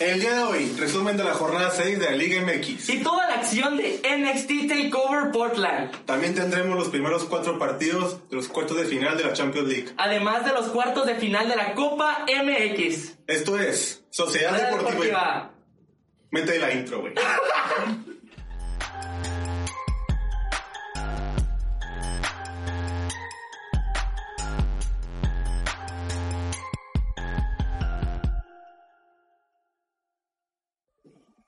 El día de hoy, resumen de la jornada 6 de la Liga MX. Y toda la acción de NXT TakeOver Portland. También tendremos los primeros cuatro partidos de los cuartos de final de la Champions League. Además de los cuartos de final de la Copa MX. Esto es Sociedad Sociedad Deportiva. Deportiva. Mete la intro, güey.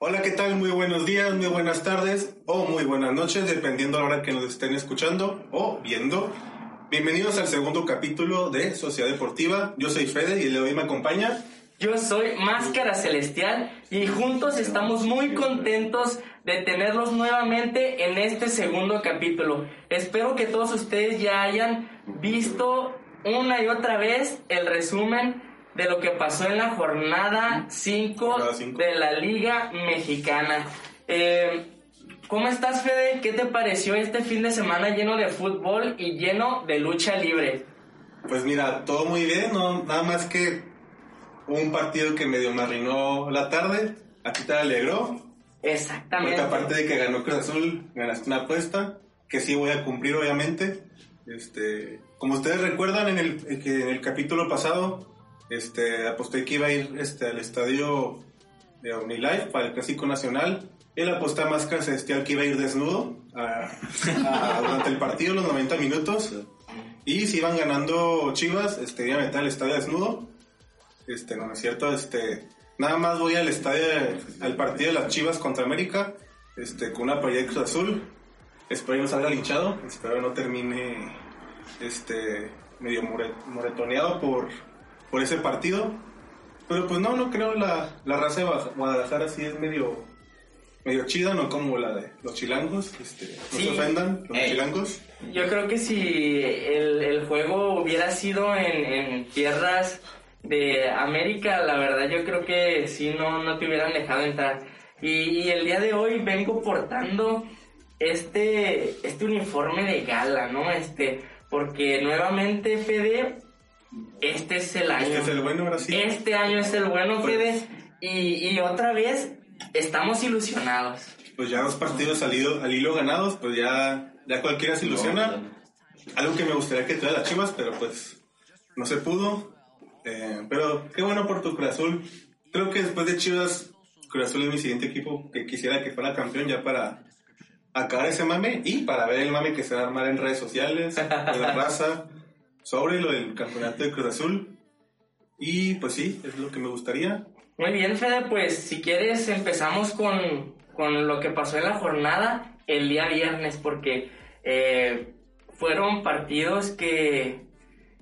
Hola, ¿qué tal? Muy buenos días, muy buenas tardes o muy buenas noches, dependiendo de la hora que nos estén escuchando o viendo. Bienvenidos al segundo capítulo de Sociedad Deportiva. Yo soy Fede y el de hoy me acompaña. Yo soy Máscara Celestial y juntos estamos muy contentos de tenerlos nuevamente en este segundo capítulo. Espero que todos ustedes ya hayan visto una y otra vez el resumen de lo que pasó en la jornada 5 Jornada cinco. de la Liga Mexicana. Eh, ¿Cómo estás, Fede? ¿Qué te pareció este fin de semana lleno de fútbol y lleno de lucha libre? Pues mira, todo muy bien, no, nada más que un partido que medio me arruinó la tarde. A ti te alegró, Exactamente. porque aparte de que ganó Cruz Azul, ganaste una apuesta que sí voy a cumplir, obviamente. Este, como ustedes recuerdan, en el, que en el capítulo pasado, este, aposté que iba a ir este, al estadio de OmniLife para el Clásico Nacional. Él aposté a Máscara Celestial que iba a ir desnudo durante el partido, los 90 minutos. Y si iban ganando Chivas, este, iba a meter al estadio desnudo. Este, no, es cierto, este, nada más voy al estadio, al partido de las Chivas contra América, este, con una Cruz Azul. Espero no salga linchado, espero no termine, este, medio more- moretoneado por, por ese partido. Pero pues no, no creo la, la raza de Guadalajara sí es medio, medio chida, no como la de los chilangos, este, no Sí. se ofendan, los Ey. chilangos. Yo creo que si el, el juego hubiera sido en, en tierras de América, la verdad yo creo que sí no, no te hubieran dejado entrar. Y, y el día de hoy vengo portando este, este uniforme de gala, ¿no? Este, porque nuevamente, Fede, este es el año. Este es el bueno, ahora sí. Este año es el bueno, Pues- Fede. Y, y otra vez estamos ilusionados. Pues ya dos partidos salido, al hilo ganados, pues ya, ya cualquiera se ilusiona. Algo que me gustaría que tuviera las Chivas, pero pues no se pudo. Eh, pero qué bueno por tu Cruz Azul. Creo que después de Chivas, Cruz Azul es mi siguiente equipo que quisiera que fuera campeón ya para acabar ese mame y para ver el mame que se va a armar en redes sociales, de la raza, sobre lo del campeonato de Cruz Azul. Y pues sí, es lo que me gustaría. Muy bien, Fede, pues si quieres empezamos con, con lo que pasó en la jornada el día viernes, porque eh, fueron partidos que,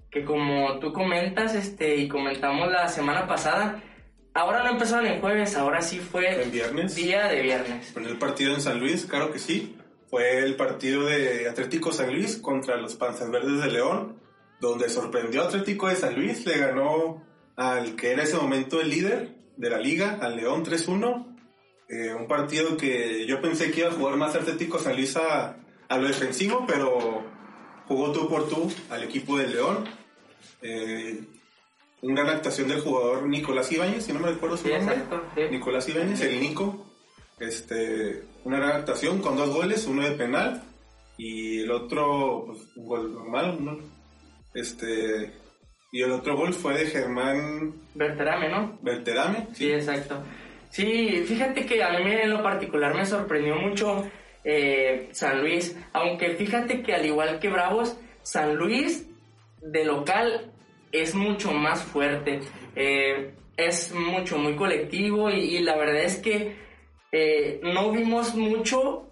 que como tú comentas este, y comentamos la semana pasada, ahora no empezaron en jueves, ahora sí fue En viernes. día de viernes. Fue el partido en San Luis, claro que sí. Fue el partido de Atlético San Luis contra los Panzas Verdes de León, donde sorprendió a Atlético de San Luis, le ganó al que era ese momento el líder de la liga, al León 3-1. Eh, un partido que yo pensé que iba a jugar más Atlético San Luis a, a lo defensivo, pero jugó tú por tú al equipo del León. Eh, una gran actuación del jugador Nicolás Ibáñez, si no me recuerdo su Sí, nombre. exacto, sí. Nicolás Ibáñez, el Nico. Este, una gran actuación con dos goles, uno de penal y el otro, pues, un gol normal, ¿no? Este, y el otro gol fue de Germán Berterame, ¿no? Belterame. Sí, exacto. Sí, fíjate que a mí en lo particular me sorprendió mucho eh, San Luis, aunque fíjate que al igual que Bravos, San Luis de local es mucho más fuerte, eh, es mucho, muy colectivo y, y la verdad es que eh, no vimos mucho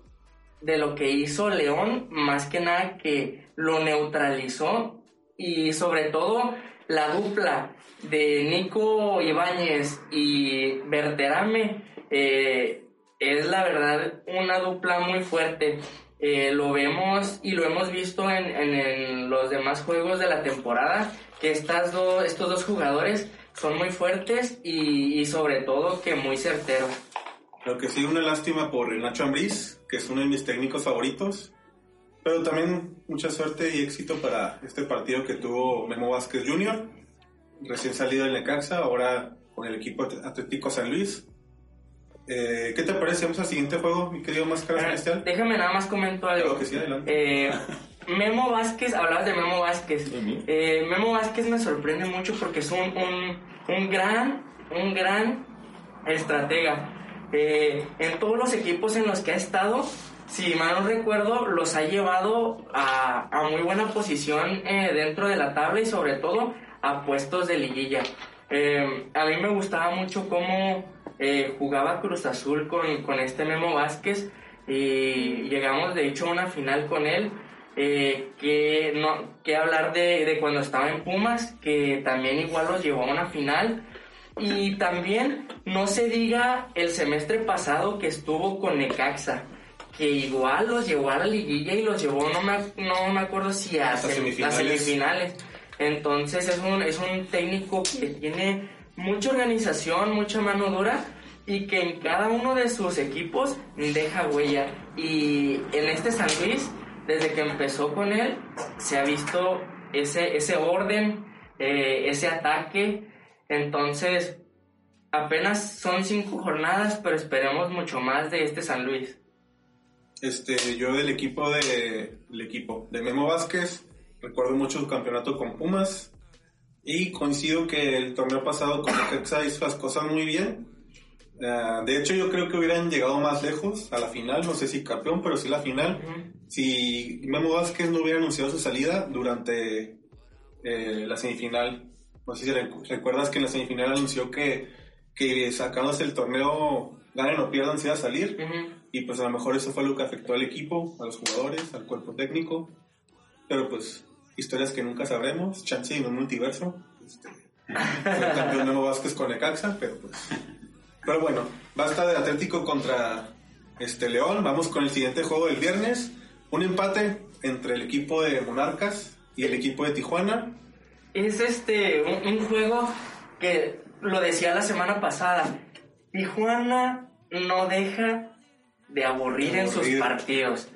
de lo que hizo León, más que nada que lo neutralizó y sobre todo la dupla de Nico Ibáñez y Berterame eh, es la verdad una dupla muy fuerte. Eh, lo vemos y lo hemos visto en, en- los demás juegos de la temporada, que estas dos, estos dos jugadores son muy fuertes y, y sobre todo que muy certeros. Lo que sí, una lástima por Nacho Ambriz, que es uno de mis técnicos favoritos. Pero también mucha suerte y éxito para este partido que tuvo Memo Vázquez Jr., recién salido del Necaxa, ahora con el equipo Atlético San Luis. Eh, ¿Qué te parece? Vamos al siguiente juego, mi querido Máscara Ah, Celestial. Déjame nada más comento algo. Claro que sí, adelante. Eh, Memo Vázquez, hablabas de Memo Vázquez. Eh, Memo Vázquez me sorprende mucho porque es un, un, un gran, un gran estratega. Eh, en todos los equipos en los que ha estado, si mal no recuerdo, los ha llevado a, a muy buena posición eh, dentro de la tabla y sobre todo a puestos de liguilla. Eh, a mí me gustaba mucho cómo eh, jugaba Cruz Azul con, con este Memo Vázquez y llegamos de hecho a una final con él. eh, que no que hablar de, de cuando estaba en Pumas, que también igual los llevó a una final. Y también no se diga el semestre pasado que estuvo con Necaxa, que igual los llevó a la liguilla y los llevó, no me, no me acuerdo si a sem- semifinales. las semifinales. Entonces es un, es un técnico que tiene mucha organización, mucha mano dura y que en cada uno de sus equipos deja huella. Y en este San Luis, desde que empezó con él, se ha visto ese, ese orden, eh, ese ataque. Entonces, apenas son cinco jornadas, pero esperemos mucho más de este San Luis. Este, yo del equipo de, el equipo de Memo Vázquez, recuerdo mucho su campeonato con Pumas y coincido que el torneo pasado con Necaxa hizo las cosas muy bien. Ah, de hecho, yo creo que hubieran llegado más lejos a la final, no sé si campeón, pero sí la final. Si Memo Vázquez no hubiera anunciado su salida durante eh, la semifinal, no sé si recu- recuerdas que en la semifinal anunció que, que sacándose el torneo, ganen o pierdan, se iba a salir. Ujú. Y pues a lo mejor eso fue lo que afectó al equipo, a los jugadores, al cuerpo técnico. Pero pues historias que nunca sabremos, chance en un multiverso. Este, campeón Vázquez con Necaxa, pero pues... Pero bueno, basta de Atlético contra este León. Vamos con el siguiente juego del viernes. Un empate entre el equipo de Monarcas y el equipo de Tijuana. Es este un, un juego que lo decía la semana pasada. Tijuana no deja de aburrir en sus partidos.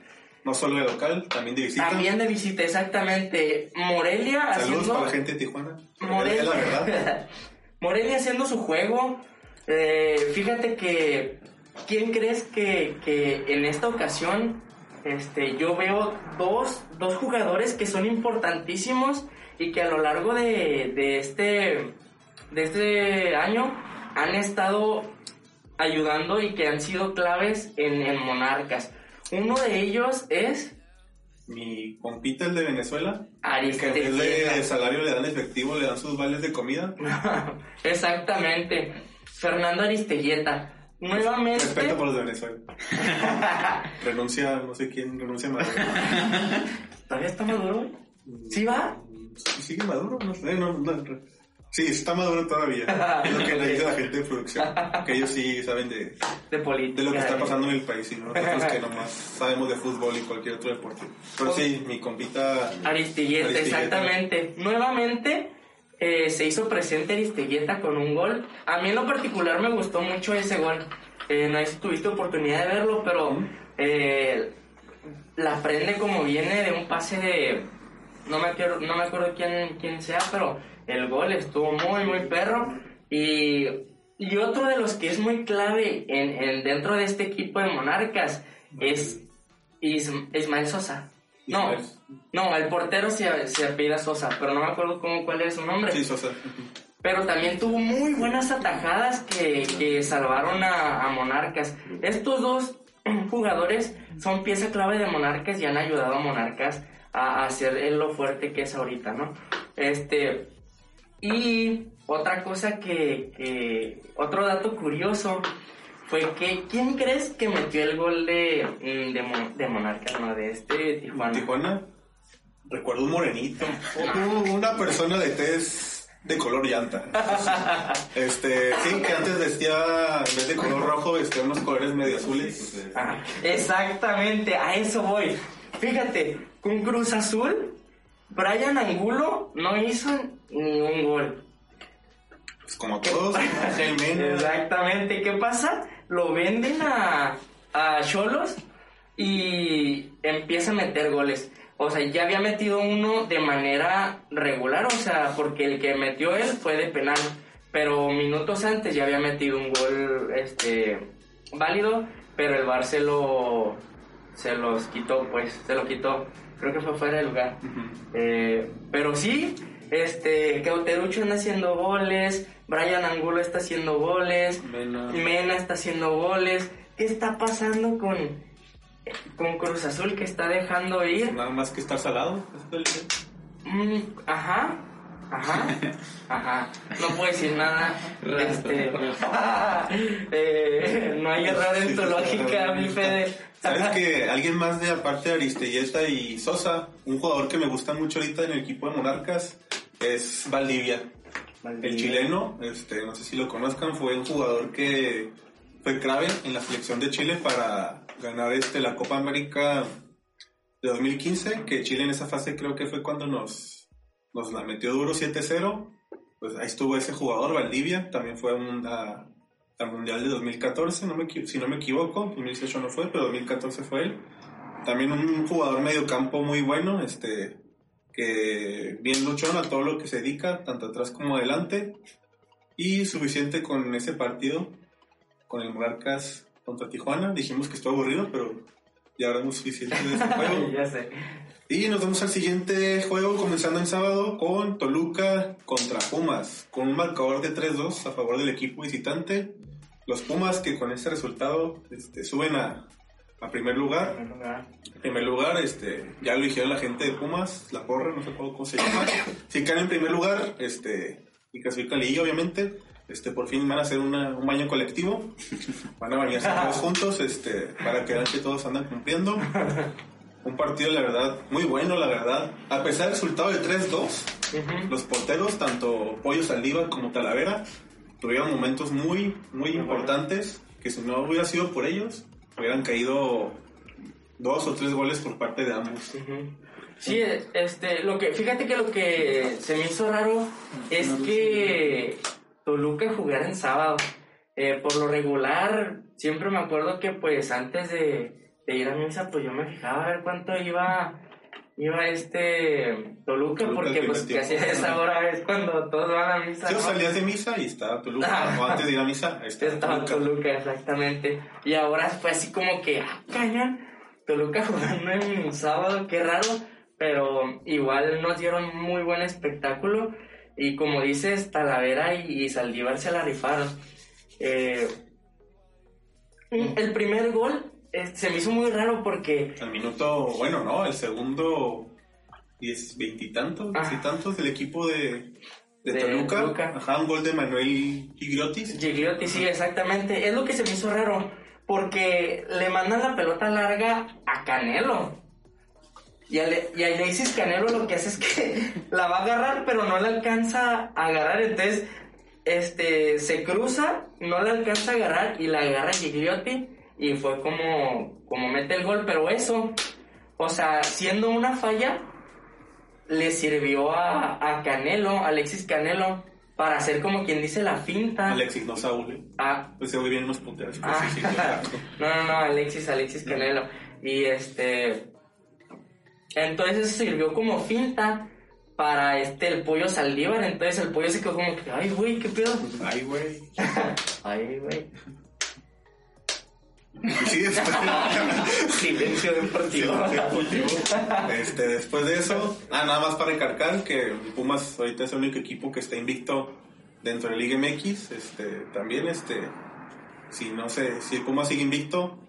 No solo de local, también de visita. También de visita, exactamente. Morelia Saludos haciendo. para la gente de Tijuana. Morelia, la verdad. Morelia haciendo su juego. Eh, fíjate que. ¿Quién crees que, que en esta ocasión este, yo veo dos, dos jugadores que son importantísimos y que a lo largo de, de este, de este año han estado ayudando y que han sido claves en, en Monarcas? Uno de ellos es Mi compita, el de Venezuela, que Aristeguieta. en vez de salario le dan efectivo, le dan sus vales de comida. Exactamente. Fernando Aristeguieta. Nuevamente. Respeto por los de Venezuela. renuncia, no sé quién, renuncia a Maduro. ¿Todavía está maduro? ¿Sí va? ¿Sí ¿Sigue Maduro? No sé, no, no. Sí, está Maduro todavía. Es lo que le dice la gente de producción. Que ellos sí saben de, De política. de lo que está pasando en el país y no nosotros que nomás sabemos de fútbol y cualquier otro deporte. Pero sí, mi compita. Aristigueta. exactamente. Nuevamente eh, se hizo presente Aristigueta con un gol. A mí en lo particular me gustó mucho ese gol. Eh, no sé si tuviste oportunidad de verlo, pero eh, la prende como viene de un pase de... No me, acuerdo, no me acuerdo quién, quién sea, pero el gol estuvo muy, muy perro. Y, y otro de los que es muy clave en, en- dentro de este equipo de Monarcas es Ism- Ismael Sosa. No, no, el portero se, se apellida Sosa, pero no me acuerdo cómo, cuál es su nombre. Sí, Sosa. Pero también tuvo muy buenas atajadas que, que salvaron a, a Monarcas. Estos dos jugadores son pieza clave de Monarcas y han ayudado a Monarcas a, a en lo fuerte que es ahorita, ¿no? Este. Y otra cosa que, que- Otro dato curioso fue que. ¿Quién crees que metió el gol de, mm, de, Mon- de Monarcas, no? De este Tijuana. Tijuana, recuerdo un morenito, un- una persona de tez de color llanta. Este, sí, que antes vestía, en vez de color rojo, vestía unos colores medio azules. Ah, exactamente, a eso voy. Fíjate, con Cruz Azul, Brian Angulo no hizo ni un gol. Pues como todos. Exactamente, ¿qué pasa? Lo venden a a Cholos y empieza a meter goles. O sea, ya había metido uno de manera regular, o sea, porque el que metió él fue de penal. pero minutos antes ya había metido un gol este válido, pero el Bar se lo se los quitó, pues, se lo quitó. Creo que fue fuera de lugar. Eh, pero sí, este, Cauterucho anda haciendo goles, Brian Angulo está haciendo goles, Mena. está haciendo goles. ¿Qué está pasando con, con Cruz Azul que está dejando ir? Nada más que estar salado. Mm, ajá. Ajá, ajá, no puedo decir nada. Este, eh, no hay error en tu lógica, mi Fede. ¿Sabes que alguien más de aparte de Aristelleta y Sosa, un jugador que me gusta mucho ahorita en el equipo de Monarcas, es Valdivia? El chileno, este, no sé si lo conozcan, fue un jugador que fue clave en la selección de Chile para ganar este, la Copa América de 2015, que Chile en esa fase creo que fue cuando nos nos la metió duro 7-0. Pues ahí estuvo ese jugador, Valdivia, también fue al Mundial de 2014, no me, si no me equivoco, 2018 no fue, pero 2014 fue él. También un jugador medio campo muy bueno, este, que bien luchó a todo lo que se dedica, tanto atrás como adelante, y suficiente con ese partido, con el Monarcas contra Tijuana. Dijimos que estuvo aburrido, pero ya hablamos suficiente de ese juego. ya sé. Y nos vamos al siguiente juego, comenzando en sábado, con Toluca contra Pumas, con un marcador de 3-2 a favor del equipo visitante. Los Pumas que con este resultado este, suben a, a primer lugar. En primer lugar, este, ya lo dijeron la gente de Pumas, la porra, no sé cómo se llama. Si caen en primer lugar, este, y clasifican Liga, obviamente, este, por fin van a hacer una, un baño colectivo. Van a bañarse todos juntos, este, para que vean que todos andan cumpliendo un partido, la verdad, muy bueno, la verdad. A pesar del resultado de 3-2, los porteros, tanto Pollo Saldívar como Talavera, tuvieron momentos muy, muy importantes que si no hubiera sido por ellos, hubieran caído dos o tres goles por parte de ambos. Sí, este, lo que, fíjate que lo que se me hizo raro es que Toluca jugara en sábado. Eh, por lo regular, siempre me acuerdo que pues antes de, de ir a misa, pues yo me fijaba a ver cuánto iba iba este Toluca, porque pues que hacía esa hora es cuando todos van a misa. Yo salías de misa y estaba Toluca, o antes de ir a misa, estaba, estaba Toluca. exactamente. Y ahora fue así como que, ah, cañan, Toluca jugando en sábado, qué raro, pero igual nos dieron muy buen espectáculo. Y como dices, Talavera y, y Saldívar se la rifaron. Eh, el primer gol se me hizo muy raro porque... Al minuto, bueno, ¿no? El segundo, diez, veintitantos, veintitantos del equipo de, de, Toluca. Ajá, un gol de Manuel Gigliotti. Gigliotti, sí, exactamente. Es lo que se me hizo raro, porque le mandan la pelota larga a Canelo. Y a, y Canelo lo que hace es que la va a agarrar, pero no la alcanza a agarrar. Entonces, este, se cruza, no la alcanza a agarrar y la agarra Gigliotti y fue como, como mete el gol, pero eso, o sea, siendo una falla, le sirvió a, a Canelo, Alexis Canelo, para hacer como quien dice la finta. Alexis, no Saúl. ¿eh? Ah. Pues se bien los punteros. Ah. no, no, no, Alexis, Alexis Canelo. Y este. Entonces sirvió como finta para este el pollo Saldívar. Entonces el pollo se quedó como que, ay, güey, ¿qué pedo? Ay, güey. ay, güey. Sí, Silencio deportivo. Este, después de eso, ah, nada más para encargar que Pumas ahorita es el único equipo que está invicto dentro de la Liga MX. Este, también, este, si no sé, si Pumas sigue invicto,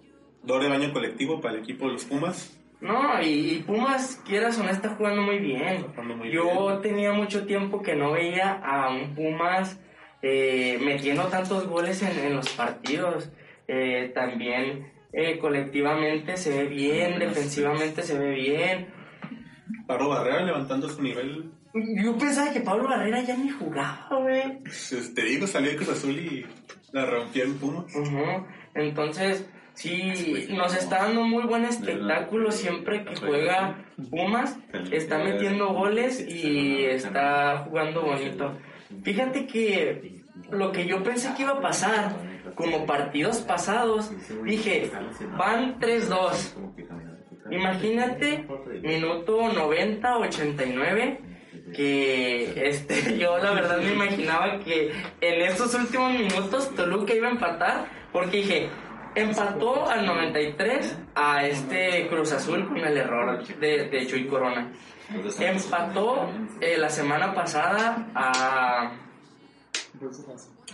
doble baño colectivo para el equipo de los Pumas. No, y, Pumas, quieras o no, está jugando muy bien. Yo tenía mucho tiempo que no veía a un Pumas eh, metiendo tantos goles en los partidos. Eh, también eh, colectivamente se ve bien, defensivamente se ve bien. Pablo Barrera levantando su nivel. Yo pensaba que Pablo Barrera ya ni jugaba, güey. Pues, te digo, salió de Cruz Azul y la rompió en Pumas. Entonces, sí, nos está dando muy buen espectáculo siempre que juega Pumas. Está metiendo goles y está jugando bonito. Fíjate que lo que yo pensé que iba a pasar como partidos pasados, dije, van 3-2. Imagínate, minuto 90, 89, que este, yo la verdad me imaginaba que en estos últimos minutos Toluca iba a empatar, porque dije, empató al 93 a este Cruz Azul con el error de, de Chuy Corona. Empató eh, la semana pasada a...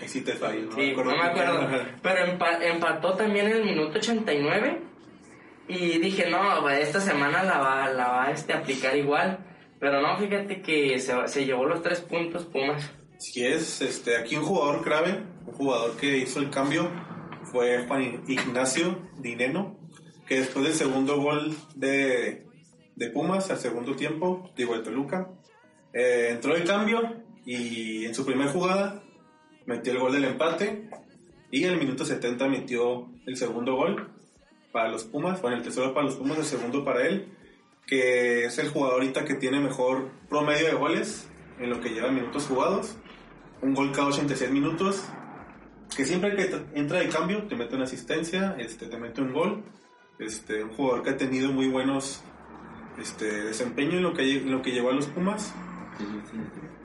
Ahí sí te fallo. Sí, no me acuerdo. Pero empa- empató también en el minuto 89. Y dije, no, esta semana la va, la va este, a aplicar igual. Pero no, fíjate que se, se llevó los tres puntos Pumas. Si es, este, aquí un jugador clave, un jugador que hizo el cambio, fue Juan Ignacio Dineno, que después del segundo gol de, de Pumas, al segundo tiempo, digo, de Toluca, eh, entró el cambio y en su primera jugada metió el gol del empate y el minuto 70 metió el segundo gol para los Pumas, bueno, el tercero para los Pumas, el segundo para él, que es el jugador ahorita que tiene mejor promedio de goles en lo que lleva minutos jugados, un gol cada 86 minutos, que siempre que entra de cambio te mete una asistencia, este, te mete un gol, este, un jugador que ha tenido muy buenos este, desempeño en lo que, en lo que llevó a los Pumas.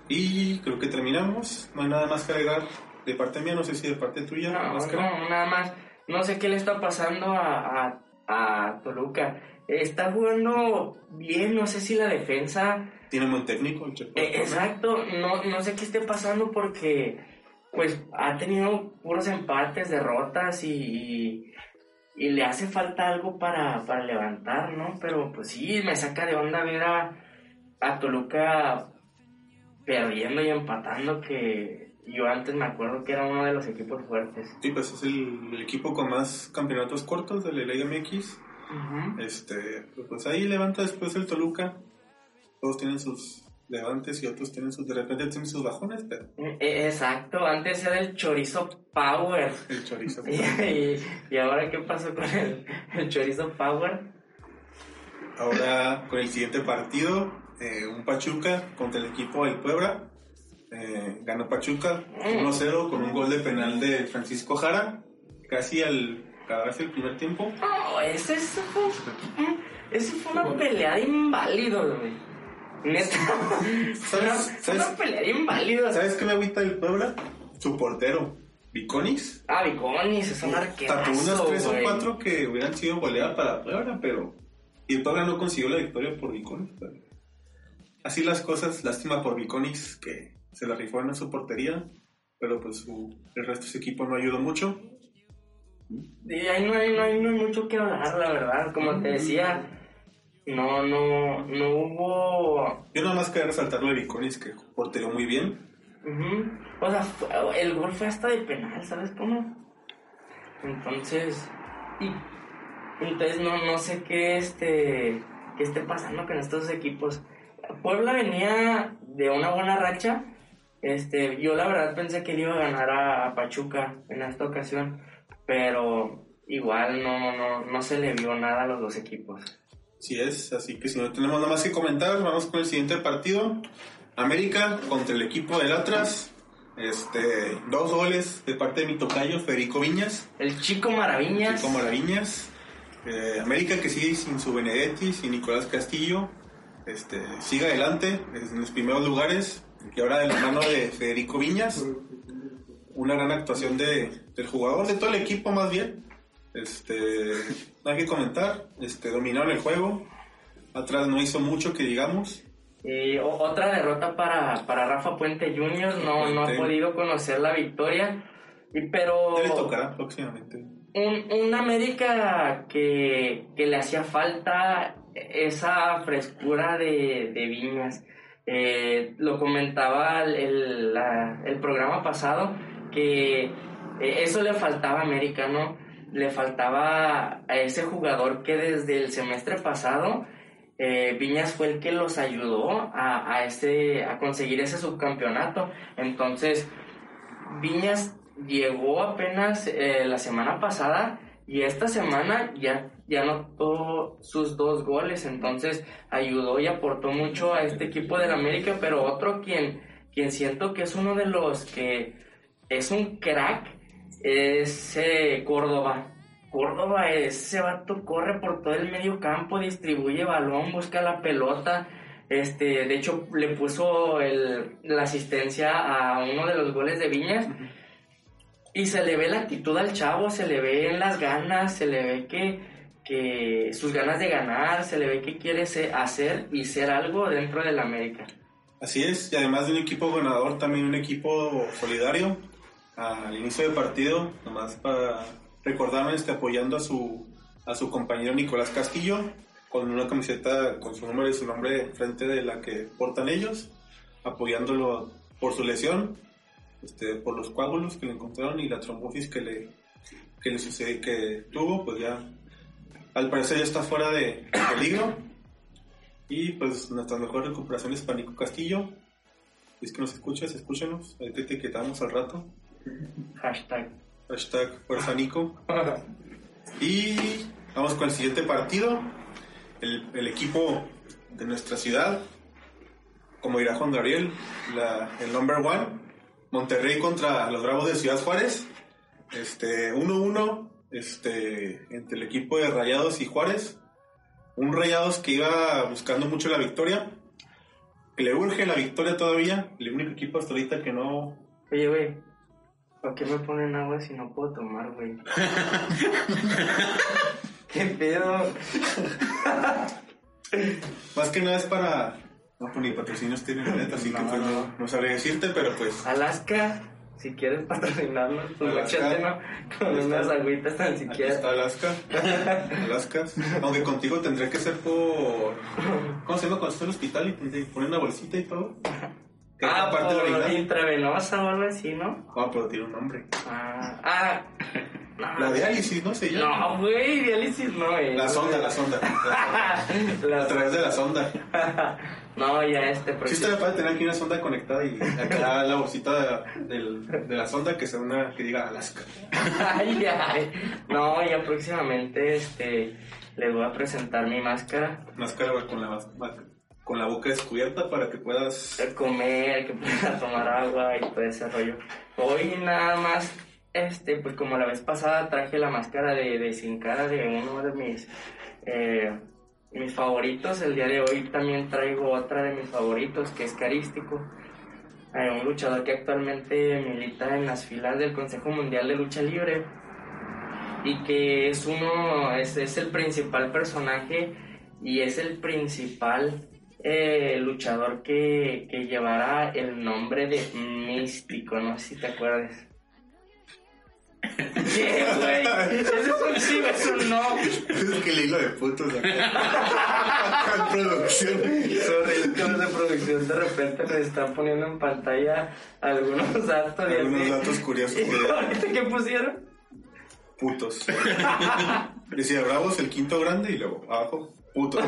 Y creo que terminamos. No hay nada más que agregar de parte mía, no sé si de parte tuya. No, más no, nada más. No sé qué le está pasando a, a, a Toluca. Está jugando bien, no sé si la defensa... Tiene buen técnico, el Chepo. Eh, exacto, no, no sé qué esté pasando porque pues ha tenido puros empates, derrotas y, y, y le hace falta algo para, para levantar, ¿no? Pero pues sí, me saca de onda ver a, a Toluca perdiendo y empatando que yo antes me acuerdo que era uno de los equipos fuertes. Sí, pues es el, el equipo con más campeonatos cortos de la Liga MX. Ujú. Este, pues ahí levanta después el Toluca. Todos tienen sus levantes y otros tienen sus, de repente tienen sus bajones, pero Eh, Exacto, antes era el chorizo power. el chorizo. Y, y- y ahora qué pasó con el, el chorizo power? Ahora con el siguiente partido, eh, un Pachuca contra el equipo del Puebla. Eh, ganó Pachuca 1-0 con un gol de penal de Francisco Jara, casi al acabarse el primer tiempo. Ese, ese fue, ese fue una pelea de inválidos, güey. Neta. Fue una, ¿Sabes? pelea de inválidos. ¿Sabes qué me agüita del Puebla? Su portero, Viconis. Ah, Viconis, es un Tapó unas tres o cuatro que hubieran sido goleadas para Puebla, pero. Y el Puebla no consiguió la victoria por Viconis. pero- Así las cosas, lástima por Viconis que se la rifó en su portería, pero pues su, el resto de su equipo no ayudó mucho. Y ahí no hay, no, hay, no hay mucho que hablar, la verdad. Como te decía, no, no, no hubo Yo nada más quería resaltar lo de que portereó muy bien. Ujú. O sea, fue- el gol fue hasta de penal, ¿sabes cómo? Entonces, y entonces no, no sé qué este qué esté pasando con estos equipos. Puebla venía de una buena racha. Este, yo la verdad pensé que le iba a ganar a, a Pachuca en esta ocasión, pero igual no, no, no se le vio nada a los dos equipos. Sí es, así que si no tenemos nada más que comentar, vamos con el siguiente partido. América contra el equipo del Atlas. Este, dos goles de parte de mi tocayo, Federico Viñas. El Chico Maraviñas. Chico Maraviñas. Eh, América que sigue sin su Benedetti, sin Nicolás Castillo. Este, sigue adelante en los primeros lugares. Y ahora de la mano de Federico Viñas. Una gran actuación de, del jugador, de todo el equipo más bien. Este, no hay que comentar. Este, dominaron el juego. Atrás no hizo mucho que digamos. Y otra derrota para, para Rafa Puente Jr. No, no ha podido conocer la victoria. Pero le tocará próximamente. un, un América que, que le hacía falta esa frescura de, de Viñas. Eh, lo comentaba el, el, programa pasado que eh, eso le faltaba a América, ¿no? Le faltaba a ese jugador que desde el semestre pasado eh, Viñas fue el que los ayudó a, a, a conseguir ese subcampeonato. Entonces, Viñas llegó apenas la semana pasada y esta semana ya, ya anotó sus dos goles, entonces ayudó y aportó mucho a este equipo del América, pero otro quien, quien siento que es uno de los que es un crack es eh, Córdoba. Córdoba, ese vato corre por todo el medio campo, distribuye balón, busca la pelota, Este, de hecho, le puso el, la asistencia a uno de los goles de Viñas. Y se le ve la actitud al chavo, se le ve en las ganas, se le ve que, que sus ganas de ganar, se le ve que quiere hacer y ser algo dentro del América. Así es, y además de un equipo ganador, también un equipo solidario. Al inicio del partido, nomás para recordarme, este, apoyando a su, a su compañero Nicolás Castillo, con una camiseta con su nombre y su nombre frente de la que portan ellos, apoyándolo por su lesión, este, por los coágulos que le encontraron y la trombosis que le, que le sucede, que tuvo, pues ya al parecer ya está fuera de peligro. Y pues nuestras mejores recuperaciones para Nico Castillo. Si es que nos escuchas, escúchenos. Ahí te etiquetamos al rato. Hashtag. Hashtag Fuerza Nico. y vamos con el siguiente partido el, equipo de nuestra ciudad, como dirá Juan Gabriel, el number one, Monterrey contra los Bravos de Ciudad Juárez, este 1-1 este, entre el equipo de Rayados y Juárez, un Rayados que iba buscando mucho la victoria, que le urge la victoria todavía, el único equipo hasta ahorita que no... Oye, güey, ¿para qué me ponen agua si no puedo tomar, güey? ¿Qué pedo? Más que nada es para. No, pues ni patrocinios tienen neta, así que pues no, no sabría decirte, pero pues. Alaska, si quieres patrocinarnos, pues échate, ¿no? Con unas agüitas tan siquiera. Está Alaska. Alaska. Aunque contigo tendría que ser por. ¿Cómo se llama cuando estás en el hospital y te ponen una bolsita y todo? Ah, aparte de la intravenosa o algo así, ¿no? Ah, pero tiene un nombre. Ah, ah. La diálisis, no sé yo. No, güey, diálisis no es. La sonda, la sonda. a través de la sonda. No, ya este. Sí, estaría para tener aquí una sonda conectada y acá la bolsita de, de, la sonda que sea una que diga Alaska. ay, ay. No, ya próximamente este, les voy a presentar mi máscara. Máscara con la con la boca descubierta para que puedas comer, que puedas tomar agua y todo ese rollo. Hoy nada más este, pues como la vez pasada traje la máscara de, de sin cara de uno de mis, eh, mis favoritos, el día de hoy también traigo otra de mis favoritos, que es Carístico, eh, un luchador que actualmente milita en las filas del Consejo Mundial de Lucha Libre y que es uno, es, es el principal personaje y es el principal eh, luchador que, que llevará el nombre de Místico, no sé si te acuerdas. ¿Qué, güey? Eso es un sí, es un no. Es que le hilo de putos acá. producción. Sorry, de producción de repente me están poniendo en pantalla algunos datos. Algunos datos curiosos. ¿Y qué pusieron? Putos. Decía Bravos, el quinto grande, y luego abajo, putos.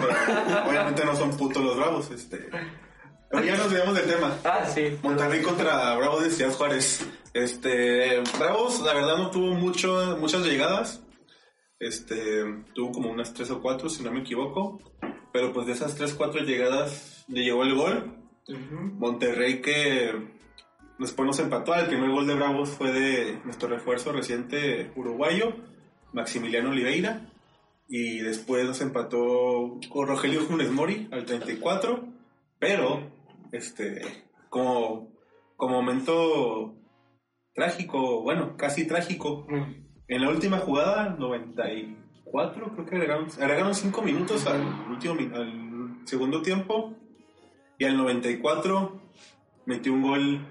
obviamente no son putos los Bravos, este. Pero ya nos veamos del tema. Ah, sí. Monterrey contra Bravos de Ciudad Juárez. Este, Bravos, la verdad no tuvo mucho, muchas llegadas. Este, tuvo como unas tres o cuatro, si no me equivoco. Pero pues de esas tres, cuatro llegadas le llegó el gol. Monterrey que después nos empató. El primer gol de Bravos fue de nuestro refuerzo reciente uruguayo, Maximiliano Oliveira. Y después nos empató con Rogelio Funes Mori al 34. Pero, este, como, como momento trágico, bueno, casi trágico. Mm. En la última jugada, 94, creo que agregaron, agregaron 5 minutos al, último, al segundo tiempo. Y al 94 metió un gol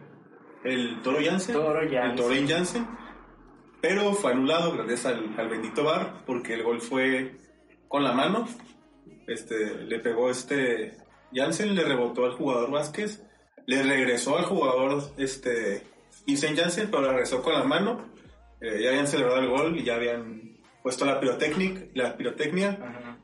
el Toro Jansen. Toro El Toro Jansen. Pero fue anulado gracias al, al, bendito bar porque el gol fue con la mano. Este, le pegó este Jansen, le rebotó al jugador Vázquez, le regresó al jugador este Vincent Janssen, pero regresó con la mano. Eh, ya habían celebrado el gol y ya habían puesto la pirotecnia. La pirotecnia.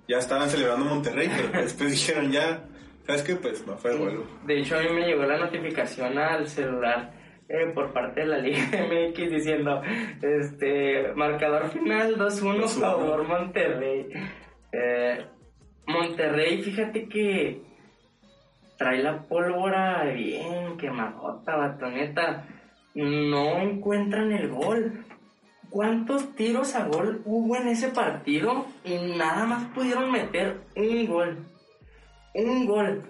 Ya estaban celebrando Monterrey, pero después dijeron ya, ¿sabes qué? Pues no fue el vuelo. De hecho, a mí me llegó la notificación al celular. Eh, por parte de la Liga MX diciendo este marcador final 2-1 favor Monterrey eh, Monterrey fíjate que trae la pólvora bien quemadota batoneta no encuentran el gol. ¿Cuántos tiros a gol hubo en ese partido? Y nada más pudieron meter un gol. Un gol.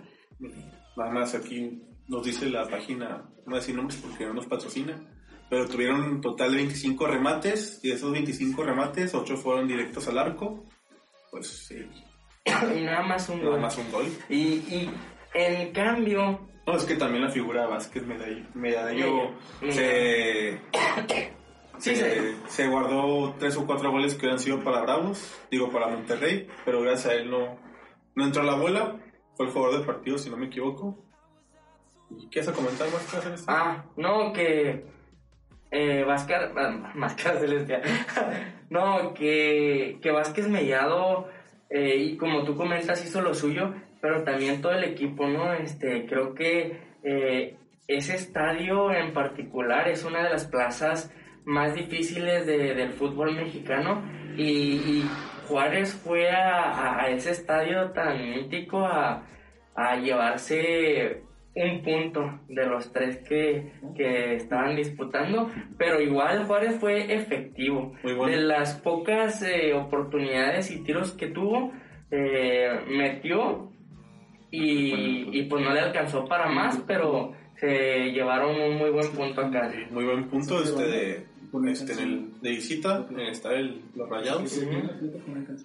Nada más aquí nos dice la página, no voy a decir nombres porque no nos patrocina, pero tuvieron un total de 25 remates y de esos 25 remates, 8 fueron directos al arco. Pues sí. y nada más un Nada gol. más un gol. Y, y en cambio, No, es que también la figura Vázquez Medallo, se, Sí, se, guardó tres o cuatro goles que hubieran sido para Bravos, digo para Monterrey, pero gracias a él no, no entró a la bola. Fue el jugador del partido, si no me equivoco. ¿Y qué vas a comentar más que hacer esto? Ah, no, que. Eh, Vázquez. Celestial. no, que, que Vázquez Mellado, eh, y como tú comentas, hizo lo suyo, pero también todo el equipo, ¿no? Este, creo que eh, ese estadio en particular es una de las plazas más difíciles de- del fútbol mexicano y, y Juárez fue a, a ese estadio tan mítico a, a llevarse un punto de los tres que, que estaban disputando, pero igual Juárez fue efectivo. Muy bueno. De las pocas eh, oportunidades y tiros que tuvo, eh, metió y, y pues no le alcanzó para más, pero se llevaron un muy buen punto acá. Muy buen punto este de, este, en el, de visita, en está el, los rayados.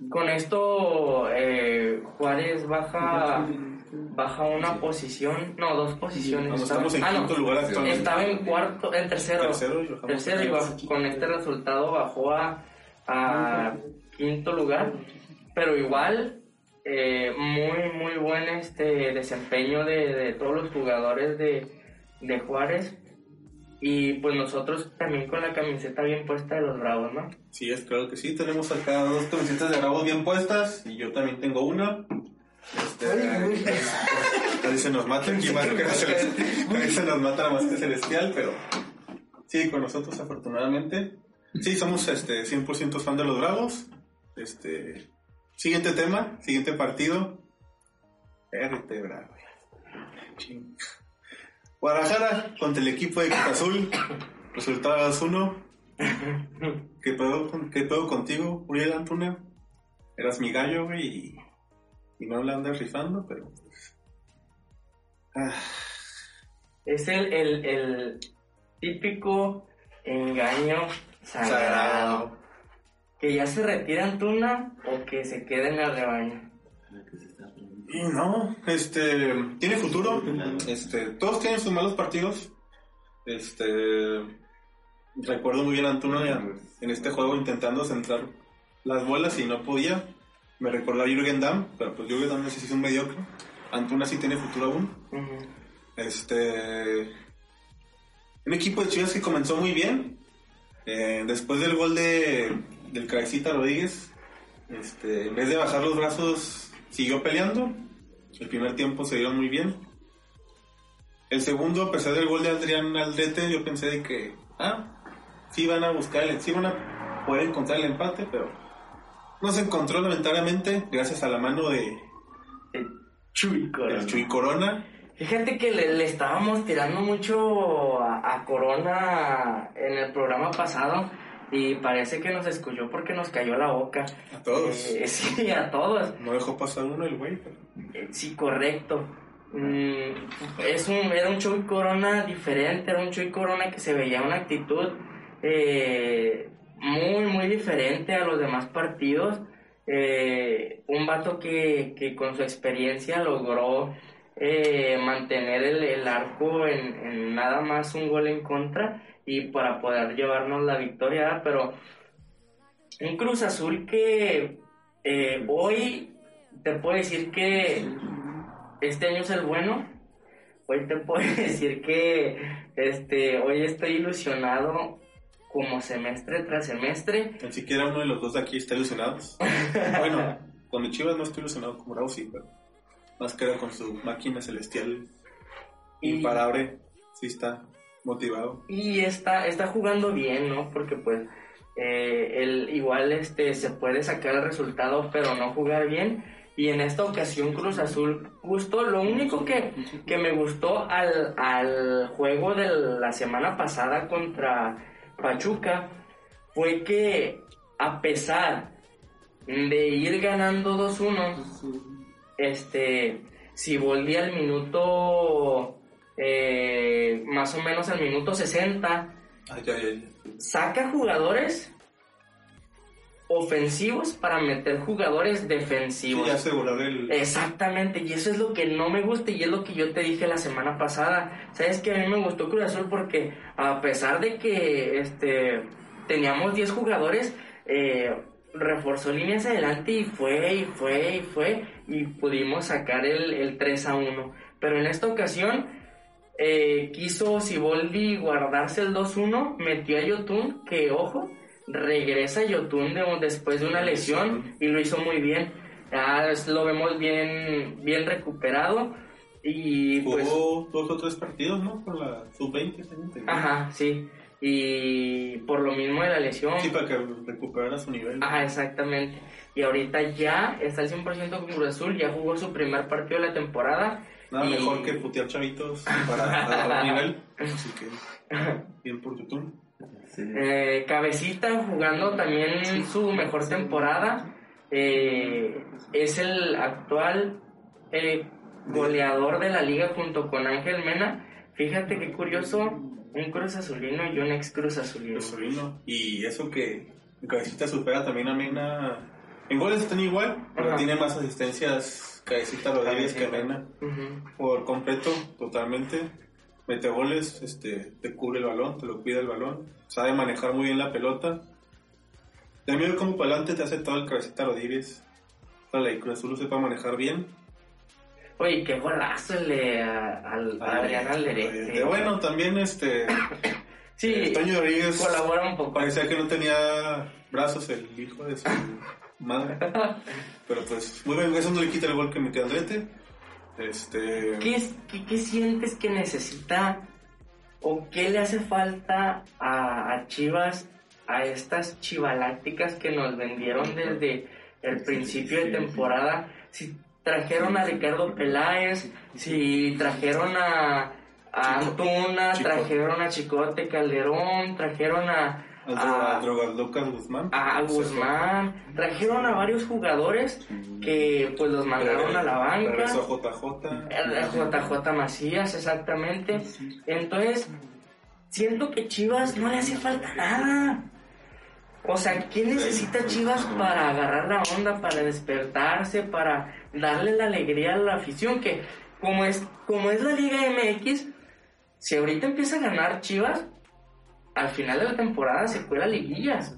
Con esto eh, Juárez baja baja una posición, no, dos posiciones. Vamos, Estaba- estamos en ah, no, quinto lugar actualmente. Estaba en cuarto, en tercero. Tercero y bajamos Tercero y a bajó- con este resultado bajó a, a quinto lugar. Pero igual, eh, muy, muy buen este desempeño de, de todos los jugadores de, de Juárez. Y pues nosotros también con la camiseta bien puesta de los Bravos, ¿no? Sí, es claro que sí. Tenemos acá dos camisetas de Bravos bien puestas y yo también tengo una. Este, ahí se nos mata aquí más que se nos mata la máscara celestial, pero sí, con nosotros afortunadamente. Sí, somos este 100% fan de los Bravos. Este, siguiente tema, siguiente partido. Guadalajara contra el equipo de Azul. Resultado 2-1. ¿Qué pedo, qué pedo contigo, Uriel Antuna? Eras mi gallo, güey, y, y no la andas rifando, pero... ah, Es el, el, el típico engaño sagrado. sagrado. Que ya se retira Antuna o que se quede en la rebaña. Y no, este, tiene futuro. Este, todos tienen sus malos partidos. Este, recuerdo muy bien a Antuna en, en este juego intentando centrar las bolas y no podía. Me recordó a Jürgen Damm, pero pues Jürgen Damm sí es un mediocre. Antuna sí tiene futuro aún. Este. Un equipo de Chivas que comenzó muy bien. Eh, después del gol de, del Cabecita Rodríguez, este, en vez de bajar los brazos, siguió peleando. El primer tiempo se dieron muy bien. El segundo, a pesar del gol de Adrián Aldrete, yo pensé de que, ah, sí van a buscar, el, sí van a poder encontrar el empate, pero no se encontró lamentablemente, gracias a la mano de El Chuy Corona. el Chuy Corona. Fíjate que le, le estábamos tirando mucho a, a Corona en el programa pasado y parece que nos escuchó porque nos cayó la boca. A todos. Eh, sí, a todos. No dejó pasar uno el güey, pero... Eh, Sí, correcto. Mm, es un, era un Chuy Corona diferente, era un Chuy Corona que se veía una actitud eh, muy, muy diferente a los demás partidos. Un vato que, que con su experiencia logró eh, mantener el, el arco en, en nada más un gol en contra y para poder llevarnos la victoria, pero un Cruz Azul que eh, hoy te puedo decir que este año es el bueno. Hoy te puedo decir que este, hoy estoy ilusionado como semestre tras semestre. Ni siquiera uno de los dos de aquí está ilusionado. bueno, con mi Chivas no estoy ilusionado como Raúl, sí, pero más que era con su máquina celestial Y- imparable, sí está motivado. Y está, está jugando bien, ¿no? Porque pues eh, él igual este, se puede sacar el resultado, pero no jugar bien. Y en esta ocasión Cruz Azul gustó. Lo único que, que me gustó al, al juego de la semana pasada contra Pachuca fue que a pesar de ir ganando 2-1, este, Siboldi al minuto, eh, más o menos al minuto 60, Ay, ay, ay. saca jugadores ofensivos para meter jugadores Sí, defensivos. ya asegurar el... Exactamente, y eso es lo que no me gusta y es lo que yo te dije la semana pasada. Sabes que a mí me gustó Cruz Azul porque a pesar de que este teníamos 10 jugadores, eh, reforzó líneas adelante y fue y fue y fue y pudimos sacar el, el 3 a 1. Pero en esta ocasión eh, quiso Siboldi guardarse el 2-1, metió a Yotun, que ojo, regresa Yotun de, después de una lesión y lo hizo muy bien. Ya es- lo vemos bien, bien recuperado y pues... Jugó dos o tres partidos, ¿no? Con la sub-20. tengo entendido. Ajá, sí. Y por lo mismo de la lesión. Sí, para que recuperara su nivel. Ajá, exactamente. Y ahorita ya está al 100% con Cruz Azul, ya jugó su primer partido de la temporada. Nada y- mejor que putear chavitos para agarrar nivel. Así que, bien por YouTube. Eh, Cabecita jugando también su mejor temporada. Eh, es el actual eh, goleador de la liga junto con Ángel Mena. Fíjate qué curioso, un Cruz Azulino y un ex Cruz Azulino. Sobrino. Y eso que Cabecita supera también a Mena. En goles están igual, pero Ajá. tiene más asistencias Cabecita Rodríguez que Mena. Ujú. Por completo, totalmente. Mete goles, este, te cubre el balón, te lo cuida el balón. Sabe manejar muy bien la pelota. De medio como para adelante te hace todo el Cabecita Rodríguez. Ojalá y Cruz Azul sepa manejar bien. Oye, qué golazo a- al a Adrián Alderete. Bueno, también este. Sí, Toño Rodríguez colabora un poco. parecía que no tenía brazos el hijo de su madre. Pero pues, muy bien, eso no le quita el gol que metió Andrete. Este. ¿Qué, es- qué, qué sientes que necesita o qué le hace falta a, a Chivas, a estas chivalácticas que nos vendieron desde el principio de temporada? Si trajeron a Ricardo Peláez, si trajeron a, a Antuna, trajeron a Chicote Calderón, trajeron a, A- Dro- Drogas Lucas Guzmán. a Guzmán, trajeron a varios jugadores que pues los mandaron a la banca. Regresó JJ. JJ Macías, exactamente. Entonces, siento que Chivas no le hace falta nada. O sea, ¿qué necesita Chivas para agarrar la onda, para despertarse, para darle la alegría a la afición? Que como es, como es la Liga MX, si ahorita empieza a ganar Chivas, al final de la temporada se cuela liguillas.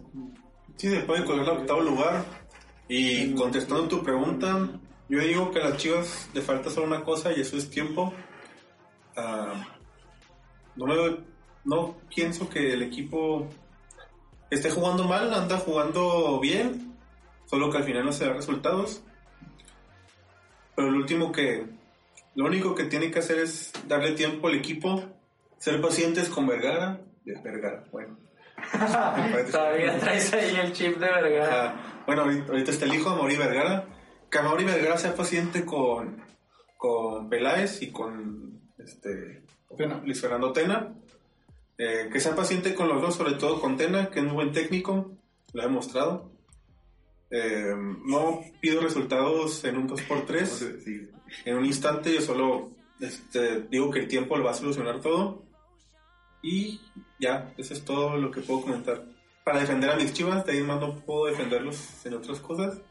Sí, se puede colgar al octavo lugar. Y contestando tu pregunta, yo digo que a las chivas le falta solo una cosa y eso es tiempo. Ah, no, me- no pienso que el equipo esté jugando mal, anda jugando bien, solo que al final no se da resultados. Pero lo último que, lo único que tiene que hacer es darle tiempo al equipo, ser pacientes con Vergara, de Vergara, bueno. Todavía traes ahí el chip de Vergara. Bueno, ahorita, está el hijo de Mauri Vergara. Que Mauri Vergara sea paciente con, con Peláez y con este, Luis Fernando Tena. Eh, que sea paciente con los dos, sobre todo con Tena, que es muy buen técnico, lo ha demostrado. Eh, no pido resultados en un 2x3. En un instante yo solo este, digo que el tiempo lo va a solucionar todo. Y ya, eso es todo lo que puedo comentar. Para defender a mis chivas, de ahí más no puedo defenderlos en otras cosas.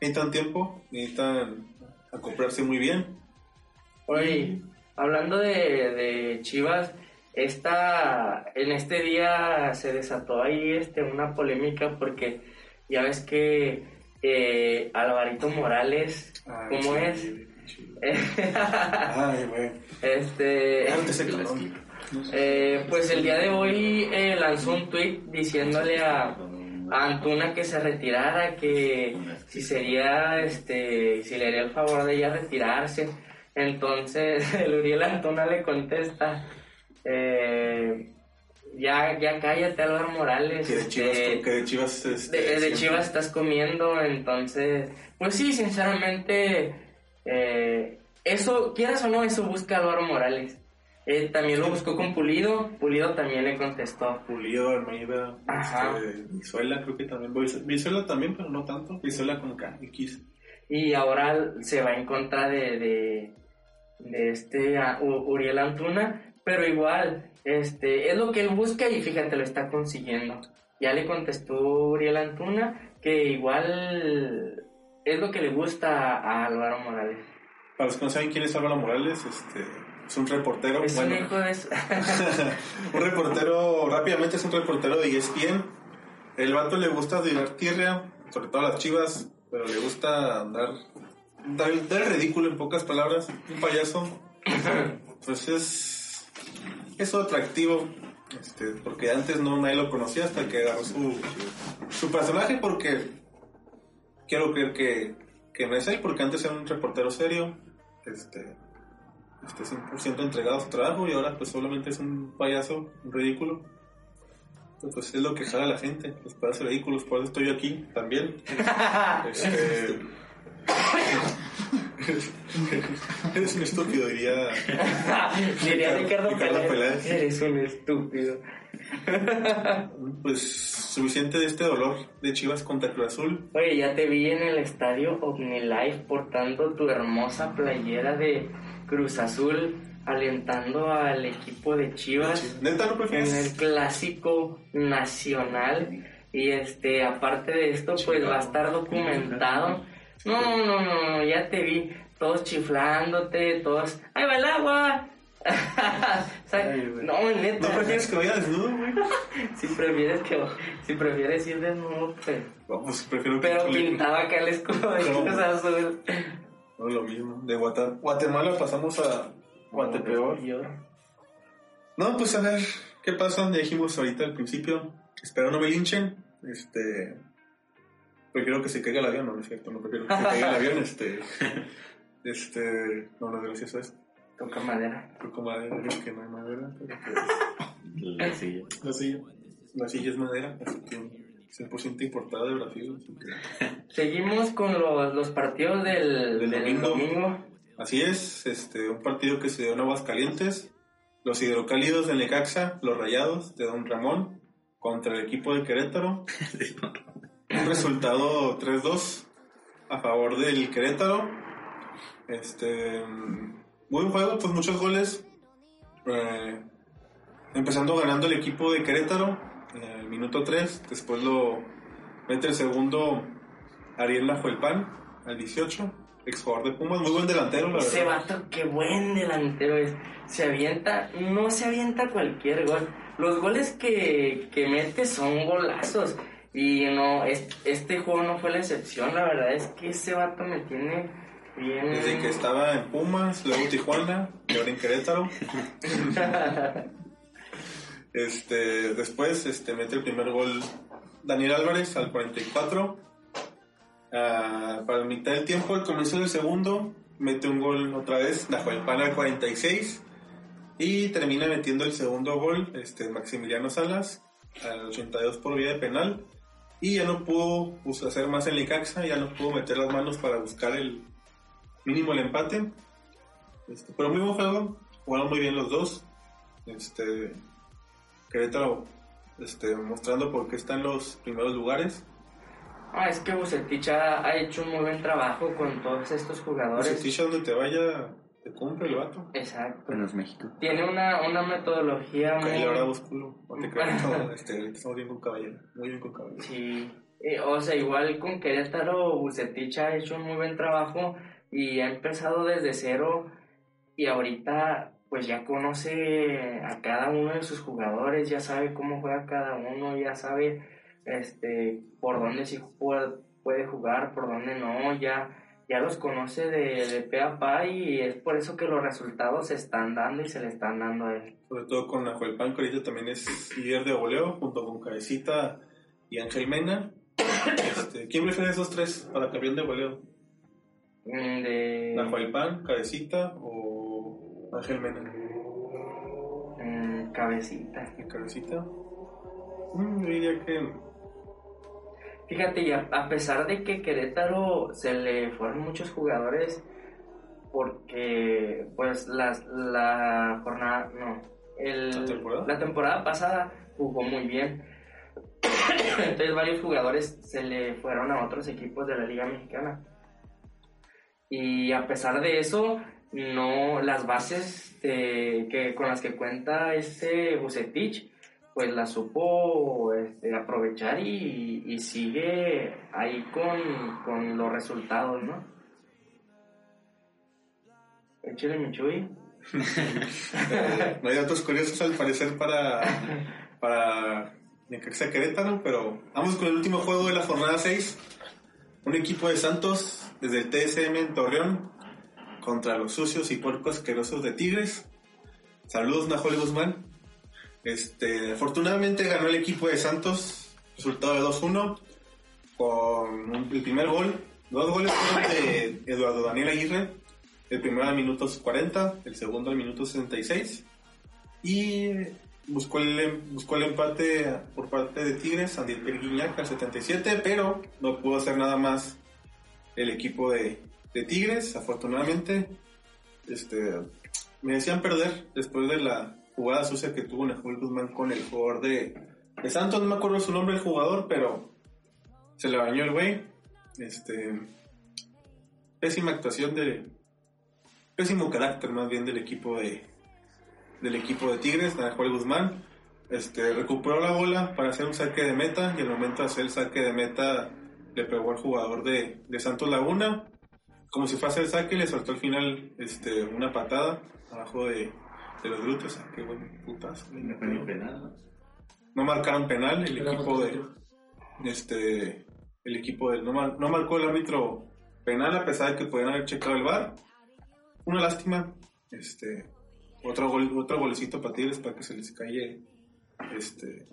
Necesitan tiempo, necesitan acoplarse muy bien. Oye, hablando de, de Chivas, esta, en este día se desató ahí este, una polémica porque ya ves que eh, Alvarito Morales, ¿cómo es? Ay, güey. este. Eh, pues el día de hoy eh, lanzó un tweet diciéndole a, a Antuna que se retirara, que si sería, este, si le haría el favor de ella retirarse. Entonces el Uriel Antuna le contesta, eh, ya, ya cállate Álvaro Morales. Que de Chivas, este, que de Chivas, este, de, Chivas estás comiendo, entonces, pues sí, sinceramente, eh, eso, quieras o no, eso busca Álvaro Morales. Eh, también lo buscó con Pulido, Pulido también le contestó. Pulido, Almeida, Ajá. este, Brizuela, creo que también. Brizuela también, pero no tanto. Brizuela con K, X. Y ahora se va en contra de, de, de este Uriel Antuna, pero igual, este, es lo que él busca y fíjate, lo está consiguiendo. Ya le contestó Uriel Antuna que igual es lo que le gusta a Álvaro Morales. Para los que no saben quién es Álvaro Morales, este, es un reportero. Es un hijo de... un reportero, rápidamente es un reportero de ESPN. El vato le gusta tirar tierra, sobre todo a las chivas, pero le gusta andar, dar, dar el ridículo en pocas palabras, un payaso. Pues es, es atractivo, este, porque antes no nadie lo conocía hasta que agarró su, su personaje, porque quiero creer que, que no es él, porque antes era un reportero serio, este, este 100% entregado a su trabajo y ahora pues solamente es un payaso, un ridículo. Pues es lo que jala la gente, los pedazos ridículos, por eso estoy aquí también. este, eres un estúpido, diría. diría Ricardo, Peláez. Eres un estúpido. pues suficiente de este dolor de Chivas contra Cruz Azul. Oye, ya te vi en el estadio OmniLife portando tu hermosa playera de Cruz Azul alentando al equipo de Chivas en el clásico nacional. Y este aparte de esto pues va a estar documentado. No no no ya te vi todos chiflándote todos ahí va el agua no neta. No prefieres que vaya desnudo güey si prefieres que si prefieres ir desnudo pues, pues prefiero pero pintaba acá el escudo de Cruz Azul no lo mismo de Guatemala pasamos a Guatepeor. No, pues a ver, ¿qué pasa? Ya dijimos ahorita al principio. Espero no me linchen. Este. Prefiero que se caiga el avión, no, no es cierto, no prefiero que se caiga el avión, este. Este. No, no es gracioso eso. Toca madera. Toca madera, creo que no hay madera, pero pues. La silla. La silla. La silla es madera, así que. 100% importada de Brasil. Seguimos con los, los partidos del, del, domingo. Así es, este, un partido que se dio en Aguascalientes. Los hidrocálidos de Necaxa, los rayados de Don Ramón, contra el equipo de Querétaro. un resultado 3-2 a favor del Querétaro. Este, buen juego, pues muchos goles. Eh, empezando ganando el equipo de Querétaro, en el minuto 3. Después lo mete el segundo Ariel Nahuelpan al 18 ex jugador de Pumas, muy buen delantero, la Ese vato, qué buen delantero es. Se avienta, no se avienta cualquier gol. Los goles que, que mete son golazos. Y no, este, juego no fue la excepción, la verdad es que ese vato me tiene bien. Desde que estaba en Pumas, luego Tijuana, y ahora en Querétaro. este, después este, mete el primer gol Daniel Álvarez al 44 Ah, para mitad del tiempo, al comienzo del segundo, mete un gol otra vez, el Pan al 46 y termina metiendo el segundo gol este, Maximiliano Salas al 82 por vía de penal y ya no pudo pues, hacer más en Licaxa, ya no pudo meter las manos para buscar el mínimo el empate. Este, pero muy buen juego, jugaron muy bien los dos. Este, Querétaro este, mostrando por qué está en los primeros lugares. Ah, es que Bucetich ha, hecho un muy buen trabajo con todos estos jugadores. Bucetich donde te vaya, te cumple el vato. Exacto. En los México. Tiene una, una metodología muy... Y ahora culo. te creas, este, estamos bien con caballero. Muy bien con caballero. Sí. Eh, o sea, igual con Querétaro, Bucetich ha hecho un muy buen trabajo y ha empezado desde cero y ahorita pues ya conoce a cada uno de sus jugadores, ya sabe cómo juega cada uno, ya sabe este, por dónde sí puede, jugar, por dónde no, ya, ya los conoce de, de pe a pa y es por eso que los resultados se están dando y se le están dando a él. Sobre todo con Nahuel Pan, que ahorita también es líder de voleo, junto con Cabecita y Ángel Mena. Este, ¿Quién prefiere esos tres para campeón de voleo? Mm, de... Nahuel Pan, Cabecita o Ángel Mena. Mm, cabecita. ¿Cabecita? Mm, yo diría que Fíjate, y a, pesar de que Querétaro se le fueron muchos jugadores, porque pues las, la jornada, no, el, ¿La, temporada? pasada jugó muy bien. Entonces varios jugadores se le fueron a otros equipos de la Liga Mexicana. Y a pesar de eso, no las bases de- que con las que cuenta este Bucetich pues las supo este, aprovechar y, sigue ahí con, con los resultados, ¿no? Échale mi Chuy. No hay datos curiosos al parecer para, para Necaxa Querétaro, pero vamos con el último juego de la jornada 6. Un equipo de Santos desde el TSM en Torreón contra los sucios y puercos asquerosos de Tigres. Saludos, Najol Guzmán. Este, afortunadamente ganó el equipo de Santos, resultado de 2-1, con el primer gol. Dos goles fueron de Eduardo Daniel Aguirre, el primero al minuto 40, el segundo al minuto 66. Y buscó el, buscó el empate por parte de Tigres, Andiel Perguiñac al 77, pero no pudo hacer nada más el equipo de, de Tigres, afortunadamente. Este, me decían perder después de la jugada sucia que tuvo Nahuel Guzmán con el jugador de, de Santos, no me acuerdo su nombre el jugador, pero se le bañó el güey. Este, pésima actuación de, pésimo carácter más bien del equipo de del equipo de Tigres, Nahuel Guzmán. Este, recuperó la bola para hacer un saque de meta y al momento de hacer el saque de meta le pegó al jugador de, de Santos Laguna. Como si fuese el saque, le soltó al final este, una patada abajo de, de los glúteos. Ah, Qué buen putazo. No fue ni penal, ¿no? No marcaron penal el equipo de este el equipo del no, mar- no marcó el árbitro penal a pesar de que podían haber checado el bar una lástima este otro gol otro golecito para Tigres para que se les calle este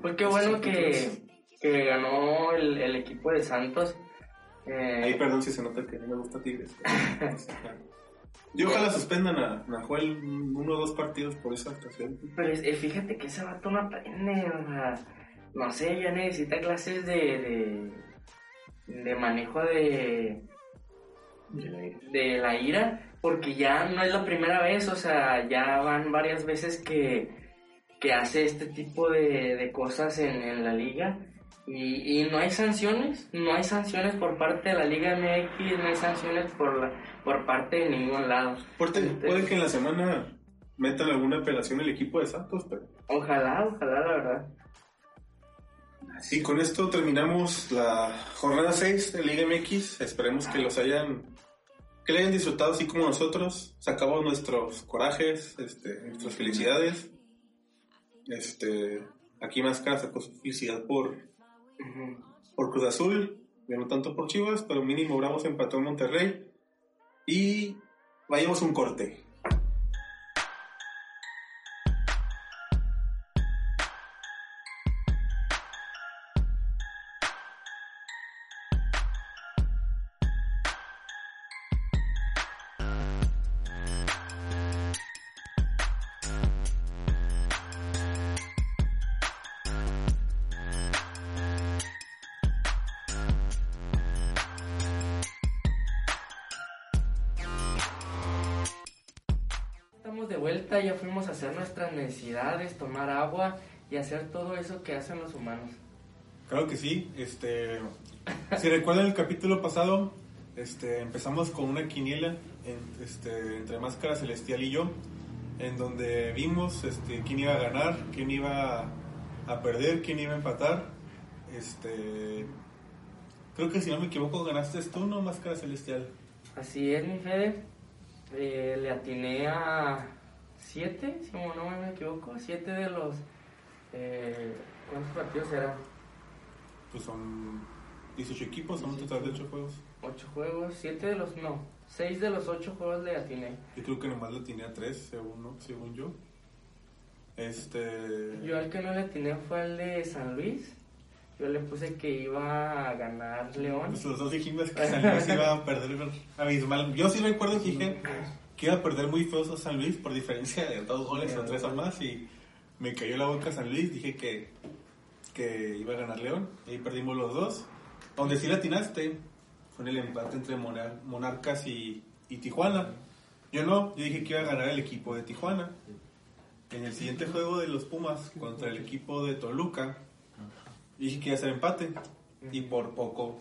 Pues qué bueno que, que ganó el, el equipo de Santos. Eh, ahí perdón si se nota que no me gusta Tigres y ojalá suspendan a Nahuel uno o dos partidos por esa actuación Pero eh, fíjate que ese vato no aprende, o sea, no sé, ya necesita clases de, de, de manejo de, aire. de la ira, porque ya no es la primera vez, o sea, ya van varias veces que, que hace este tipo de, de cosas en, en la liga. Y, y no hay sanciones, no hay sanciones por parte de la Liga MX, no hay sanciones por, la, por parte de ningún lado. puede, puede que en la semana metan alguna apelación el equipo de Santos pero Ojalá, ojalá, la verdad. Y con esto terminamos la jornada 6 de Liga MX. Esperemos que los hayan que le hayan disfrutado así como nosotros. Sacamos nuestros corajes, este, nuestras felicidades. Este, aquí Máscara sacó su felicidad por. Por Cruz Azul, ya no tanto por Chivas, pero mínimo Bravos empató en Monterrey. Y vayamos un corte. Tomar agua y hacer todo eso que hacen los humanos. Claro que sí. Este, si recuerdan el capítulo pasado, este, empezamos con una quiniela en- este, entre Máscara Celestial y yo, en donde vimos este, quién iba a ganar, quién iba a perder, quién iba a empatar. Este, creo que si no me equivoco ganaste tú, ¿no? Máscara Celestial. Así es, mi Fede. Eh, le atiné a siete, si no me equivoco, siete de los... Eh, ¿Cuántos partidos eran? Pues son 18 equipos, son un total de 8 juegos. Ocho juegos, siete de los... No, seis de los ocho juegos le atiné. Yo creo que nomás le tenía 3, según, ¿no? según yo. Este... Yo al que no le atiné fue el de San Luis. Yo le puse que iba a ganar León. Pues los dos dijimos que San Luis iba a perder abismal. Yo sí recuerdo que dije que iba a perder muy feo a San Luis por diferencia de dos goles o tres o más y me cayó la boca San Luis. Dije que, que iba a ganar León y ahí perdimos los dos. Donde sí latinaste fue en el empate entre Monar- Monarcas y, y Tijuana. Yo no, yo dije que iba a ganar el equipo de Tijuana. En el siguiente juego de los Pumas contra el equipo de Toluca, dije que iba a ser empate. Y por poco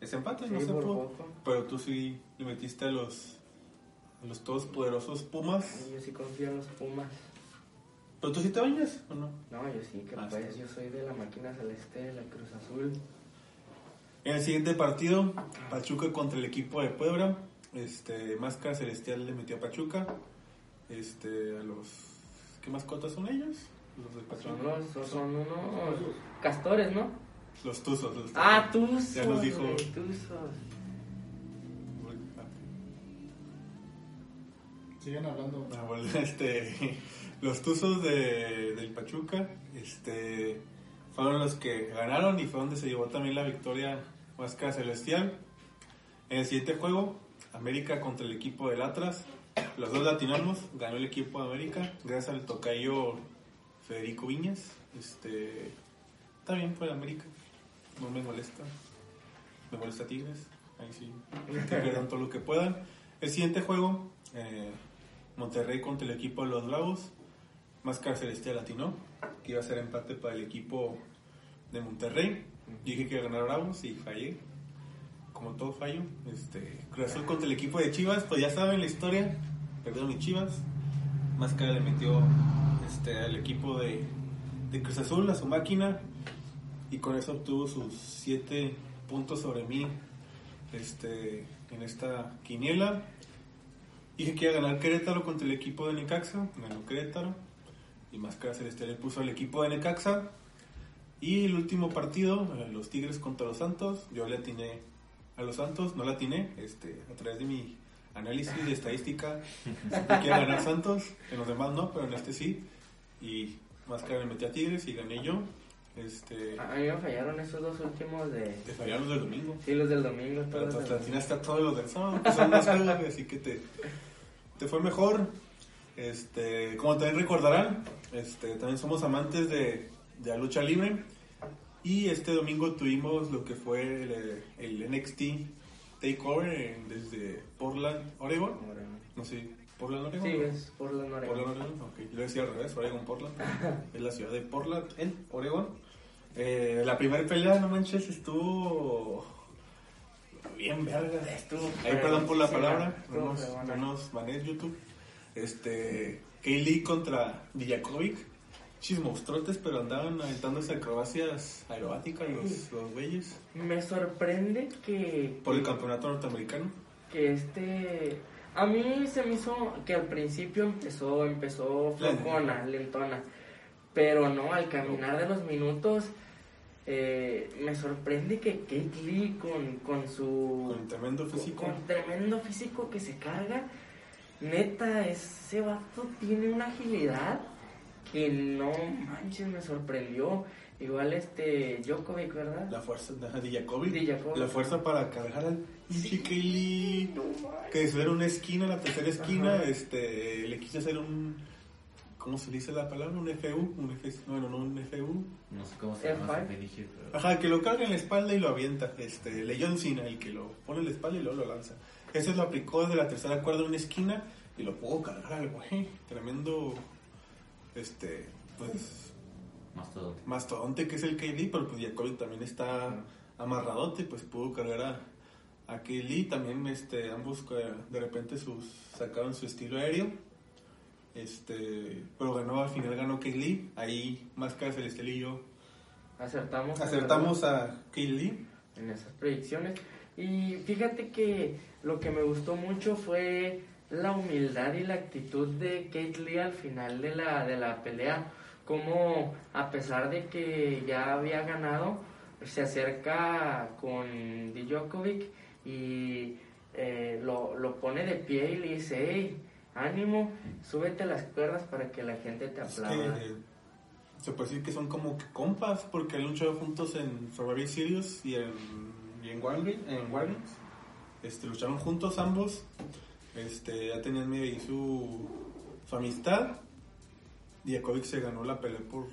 es empate, no Sí, se por pudo. poco. Pero tú sí le metiste a los, los todos poderosos Pumas. Yo sí confío en los Pumas. ¿Pero tú sí te bañas o no? No, yo sí, que Ah, pues está. yo soy de la máquina celeste de la Cruz Azul. En el siguiente partido, Pachuca contra el equipo de Puebla. Este, Máscara Celestial le metió a Pachuca. Este, a los. ¿Qué mascotas son ellos? Los de Son Pachuca. los, son unos castores, ¿no? Los Tuzos. Los Ah, tuzos. Ya nos dijo. tuzos. Siguen hablando. Ah, este, los Tuzos de, del Pachuca este, fueron los que ganaron y fue donde se llevó también la victoria Máscara Celestial. En el siguiente juego, América contra el equipo del Atlas. Los dos latinamos, ganó el equipo de América, gracias al tocayo Federico Viñas. Este, está bien por América, no me molesta. Me molesta Tigres, ahí sí, que todo lo que puedan. El siguiente juego, eh, Monterrey contra el equipo de los Bravos. Máscara Celestial latinó, que iba a ser empate para el equipo de Monterrey. Dije que iba a ganar Bravos y fallé. Como todo fallo. Este, Cruz Azul contra el equipo de Chivas, pues ya saben la historia. Perdieron mis Chivas. Máscara le metió este, al equipo de, de Cruz Azul, a su máquina. Y con eso obtuvo sus 7 puntos sobre mí este, en esta quiniela. Dije que iba a ganar Querétaro contra el equipo de Necaxa. Ganó Querétaro. Y Máscara Celestial le puso al equipo de Necaxa. Y el último partido, eh, los Tigres contra los Santos. Yo le atiné a los Santos, no la atiné. Este, a través de mi análisis de estadística, a ganar Santos. En los demás no, pero en este sí. Y Máscara le metí a Tigres y gané yo. Este, A mí me fallaron esos dos últimos de... te fallaron los del domingo. Sí, los del domingo. Pero todos te los del- atinaste a todos los del sábado, que son más güey, así que te, te fue mejor. Este, como también recordarán, este, también somos amantes de, de la lucha libre. Y este domingo tuvimos lo que fue el, el NXT Takeover desde Portland, Oregon. No sé, Portland, Oregon. Sí, es por la Noruega. Portland, Oregon, ok. Yo decía al revés, Oregon, Portland. es la ciudad de Portland, en Oregon. Eh, la primera pelea, no manches, estuvo bien verga. Estuvo Ahí perdón por la fregona, palabra, estuvo no nos, fregona. no nos banees YouTube. Este, Kaylee contra Dijakovic, chismostrotes, pero andaban aventándose acrobacias aerobáticas los, los güeyes Me sorprende que... por el campeonato norteamericano. que este a mí se me hizo que al principio empezó empezó flojona lentona pero no al caminar de los minutos eh, me sorprende que Kate Lee con, con su Con tremendo físico. con tremendo físico que se carga neta ese vato tiene una agilidad que no manches me sorprendió igual este Djokovic verdad La fuerza de. Dijakovic. La fuerza para cargar al pinche Kaylee. Que de ser una esquina, la tercera esquina, Ajá. este, le quise hacer un. ¿Cómo se dice la palabra? Un FU. Un F, bueno, no un FU. No sé cómo se llama F5. ese dirigir, pero... Ajá, que lo carga en la espalda y lo avienta. Este, le John Cena, el que lo pone en la espalda y luego lo lanza. Ese lo aplicó desde la tercera cuerda de una esquina y lo pudo cargar al güey. Tremendo. Este, pues. Más todo. mastodonte que es el KD, pero pues Jacobic también está amarradote, pues pudo cargar a, a Kaylee. También este, ambos eh, de repente sus, sacaron su estilo aéreo. Este, pero ganó, al final ganó Kaylee. Ahí Máscara Celestial y yo acertamos acertamos a Kaylee. en esas predicciones. Y fíjate que lo que me gustó mucho fue la humildad y la actitud de Kate Lee al final de la, de la pelea. Como a pesar de que ya había ganado, se acerca con Djokovic y eh, lo, lo pone de pie y le dice, hey, ánimo, súbete las cuerdas para que la gente te Es aplauda. que eh, se puede decir que son como que compas porque han luchado juntos en Survivor Series y en, y en. En. Este, lucharon juntos ambos. Este, ya tenían ahí su, su amistad. Diakovic se ganó la pelea por,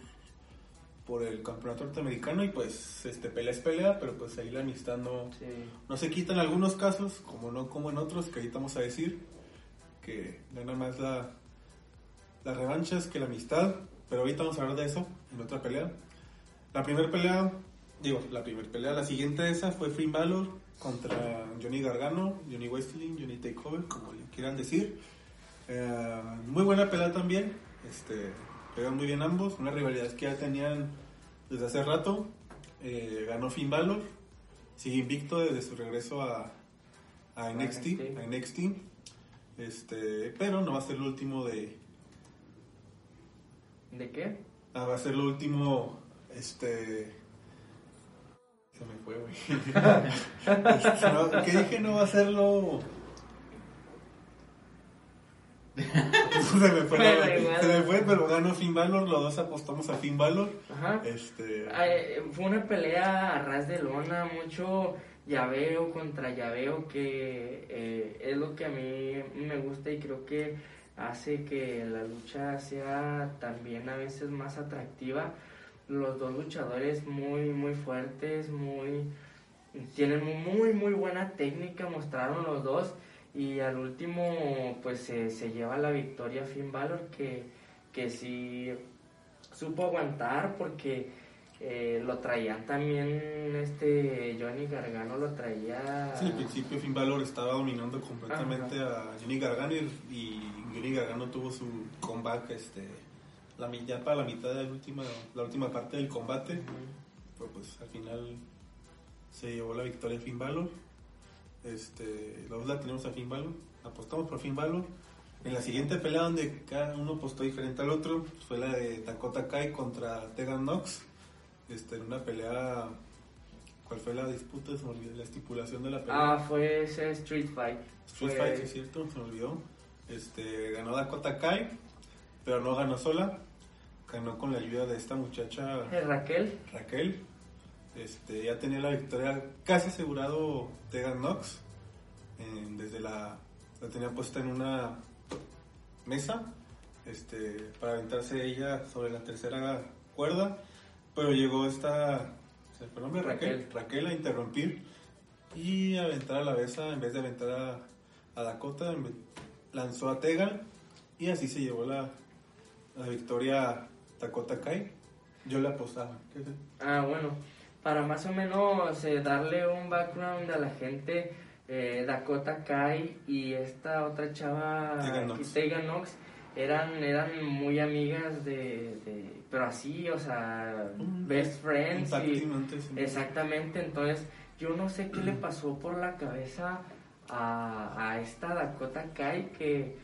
por el campeonato norteamericano y pues este pelea es pelea, pero pues ahí la amistad no, Sí. no se quita en algunos casos, como no como en otros, que ahorita vamos a decir, que gana más la, las revanchas que la amistad, pero ahorita vamos a hablar de eso en otra pelea. La primera pelea digo, la primera pelea, la siguiente de esa fue Finn Balor contra Johnny Gargano, Johnny Wrestling, Johnny Takeover, como le quieran decir. Eh, muy buena pelea también, este, pegan muy bien ambos, una rivalidad que ya tenían desde hace rato. Eh, ganó Finn Balor, sigue invicto desde su regreso a, a NXT. a NXT. Este, pero no va a ser lo último de, ¿De qué? Ah, va a ser lo último, este... Se me fue, güey. Este, no, ¿Qué dije? No va a ser lo... se me fue, la- se me fue, pero ganó Finn Balor, los dos apostamos a Finn Balor. Ajá. Este... Fue una pelea a ras de lona, mucho llaveo contra llaveo, que eh, es lo que a mí me gusta y creo que hace que la lucha sea también a veces más atractiva. Los dos luchadores muy, muy fuertes, muy tienen muy, muy buena técnica, mostraron los dos. Y al último, pues se, se lleva la victoria Finn Balor, que, que sí supo aguantar porque eh, lo traían también, este Johnny Gargano lo traía... Sí, al principio Finn Balor estaba dominando completamente a Johnny Gargano y, y Johnny Gargano tuvo su comeback este, la, ya para la mitad de la última, la última parte del combate. Pero pues al final se llevó la victoria Finn Balor. Este, la la tenemos a Finn Balor. Apostamos por Finn Balor. En la siguiente pelea donde cada uno apostó diferente al otro fue la de Dakota Kai contra Tegan Knox. Este, en una pelea... ¿Cuál fue la disputa? Se me olvidó la estipulación de la pelea. Ah, fue ese Street Fight. Street Fue- Fight, sí es cierto, se me olvidó. Este, ganó Dakota Kai, pero no ganó sola. Ganó con la ayuda de esta muchacha Eh, Raquel. Raquel. Este, ya tenía la victoria casi asegurado Tegan Knox. eh, desde la, la tenía puesta en una mesa este, para aventarse ella sobre la tercera cuerda. Pero llegó esta, ¿se fue el nombre? Raquel. Raquel. Raquel a interrumpir y aventar a la besa en vez de aventar a, a Dakota. Lanzó a Tegan y así se llevó la, la victoria Dakota Kai. Yo la apostaba. Ah, bueno, para más o menos eh, darle un background a la gente, eh, Dakota Kai y esta otra chava, Tegan Nox. Tegan Nox, eran, eran muy amigas de, de- Pero así, o sea, Un- best friends. y- exactamente, entonces yo no sé qué le pasó por la cabeza a, a esta Dakota Kai que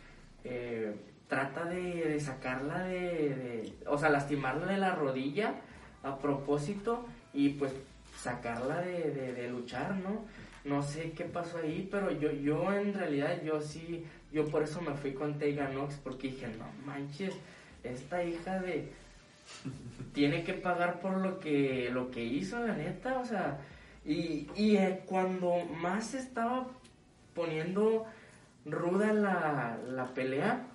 eh, trata de, de sacarla de, de- O sea, lastimarla de la rodilla a propósito y pues sacarla de, de- de luchar, ¿no? No sé qué pasó ahí, pero yo, yo en realidad, yo sí, yo por eso me fui con Tegan Nox, porque dije, no manches, esta hija de... Tiene que pagar por lo que, lo que hizo, la neta, o sea, y, y eh, cuando más estaba poniendo ruda la, la pelea,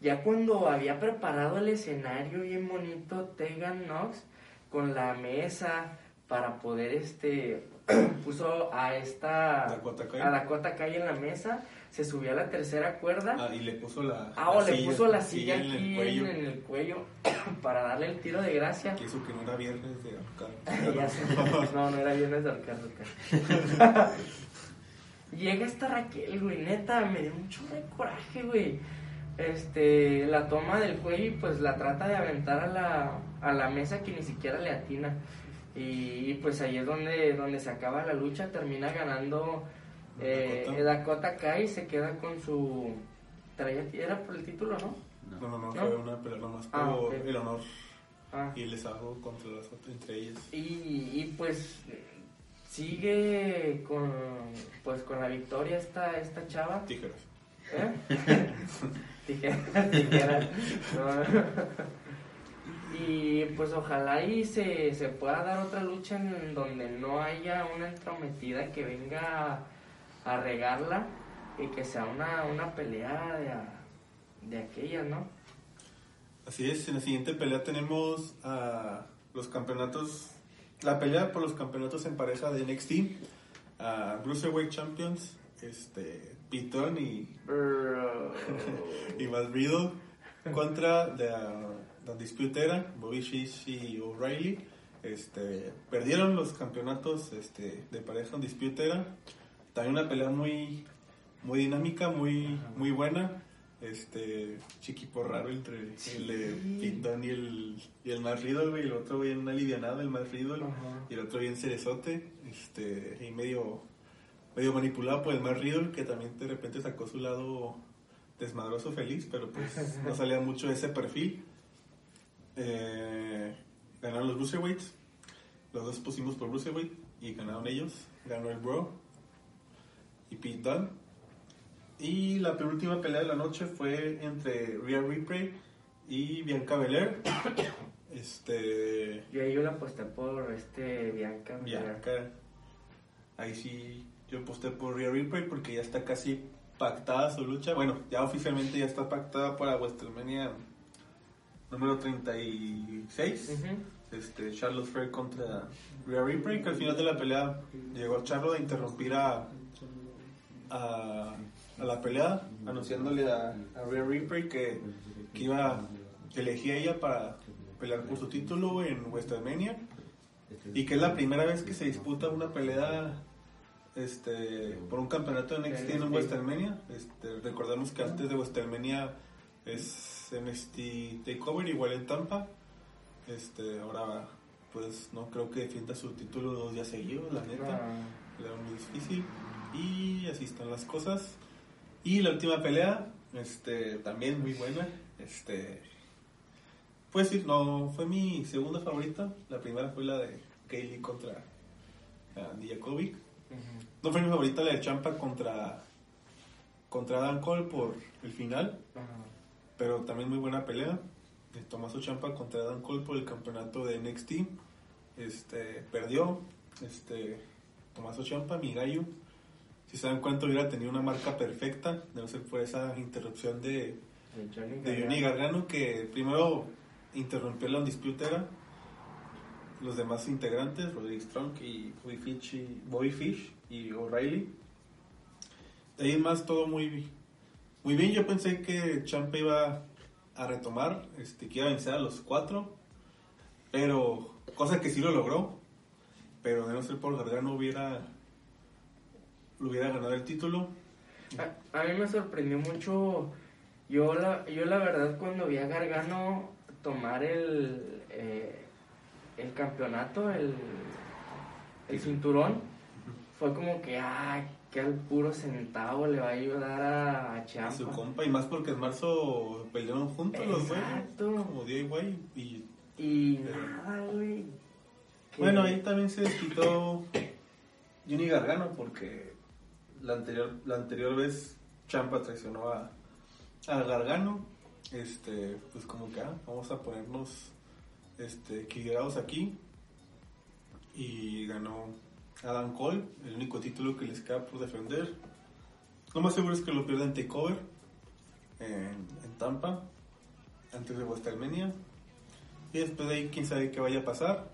ya cuando había preparado el escenario bien bonito Tegan Knox con la mesa para poder este puso a esta Dakota Kai. a Dakota Kai en la mesa, se subió a la tercera cuerda. Ah, y le puso la. Ah, o la le puso la silla en aquí el cuello. en, el cuello para darle el tiro de gracia. Que eso que no era viernes de ahorcar. No, no era viernes de ahorcar. Llega esta Raquel, güey, neta, me dio mucho de coraje, güey. Este, la toma del cuello y pues la trata de aventar a la, a la mesa que ni siquiera le atina. Y, y, pues ahí es donde, donde se acaba la lucha, termina ganando eh, Dakota. Dakota Kai se queda con su... Era por el título, ¿no? No, no, no, ¿No? fue una pelea nomás por Ah, el honor Ah. y el desahogo contra las otras, entre ellas. Y, y, pues sigue con pues con la victoria esta esta chava Tijeras. ¿Eh? Tijera, tijera. No. y pues ojalá y se, se pueda dar otra lucha en donde no haya una entrometida que venga a, regarla y que sea una, una pelea de, a- de aquella, ¿no? Así es, en la siguiente pelea tenemos a los campeonatos, la pelea por los campeonatos en pareja de NXT, a Bruiserweight Champions, este, Dunne y, y Matt Riddle contra The, The Dispute Era, Bobby Fish y O'Reilly. Este, perdieron los campeonatos este, de pareja en dispute era. También una pelea muy, muy dinámica, muy, muy buena. Este, chiquipo raro entre el de Dunne y el, y el Riddle, güey, y el otro bien alivianado, el Matt Riddle, y el otro bien cerezote, este, y medio, medio manipulado por el Matt Riddle, que también de repente sacó su lado desmadroso feliz, pero pues no salía mucho de ese perfil. Eh, ganaron los Bruiserweights, los dos pusimos por Bruiserweight y ganaron ellos, ganó el Bro y Pete Dunne. Y la penúltima pelea de la noche fue entre Rhea Ripley y Bianca Belair. Este, Yo ahí yo la aposté por este Bianca. Bianca, ahí sí yo aposté por Rhea Ripley porque ya está casi pactada su lucha. Bueno, ya oficialmente ya está pactada para WrestleMania número 36. Ujú. este, Charlotte Flair contra Rhea Ripley, que al final de la pelea llegó Charlotte a interrumpir a, a, a la pelea, anunciándole a, a Rhea Ripley que, que iba que elegía ella para pelear por su título en WrestleMania y que es la primera vez que se disputa una pelea este por un campeonato de NXT en WrestleMania. Este, recordemos que antes de WrestleMania es NXT Takeover igual en Tampa. Este, ahora pues no creo que defienda su título dos días seguidos, la neta. Era muy difícil. Y así están las cosas. Y la última pelea, este, también muy buena. Este, pues sí, no, fue mi segunda favorita. La primera fue la de Kaylee contra uh, Dijakovic. ujú. No fue mi favorita la de Champa contra contra Dan Cole por el final, pero también muy buena pelea. De Tomaso Champa contra Dan Cole por el campeonato de NXT. Este, perdió. Este, Tomaso Champa, mi gallo. Si se dan cuenta, hubiera tenido una marca perfecta, de no ser por esa interrupción de, De Johnny de Johnny Gargano. Que primero interrumpió la Undisputera. Los demás integrantes, Roderick Strong y Bobby Fish y, Bobby Fish y O'Reilly. De ahí más todo muy, muy bien. Yo pensé que Champa iba a retomar, este, que iba a vencer a los cuatro, pero cosa que sí lo logró. Pero de no ser por Gargano hubiera, lo hubiera ganado el título. A, a mí me sorprendió mucho. Yo la, yo la verdad cuando vi a Gargano tomar el, eh, el campeonato, el, el cinturón, fue como que, ay, que al puro centavo le va a ayudar a, a a Ciampa. su compa y más porque en marzo pelearon juntos los güeyes Exacto. como DIY y Y nada, güey. Bueno ahí también se desquitó Johnny Gargano porque la anterior la anterior vez Champa traicionó a, a Gargano este pues como que ah, vamos a ponernos este equilibrados aquí. Y ganó Adam Cole el único título que les queda por defender. Lo más seguro es que lo pierda en Takeover en, en Tampa antes de WrestleMania. Y después de ahí quién sabe qué vaya a pasar.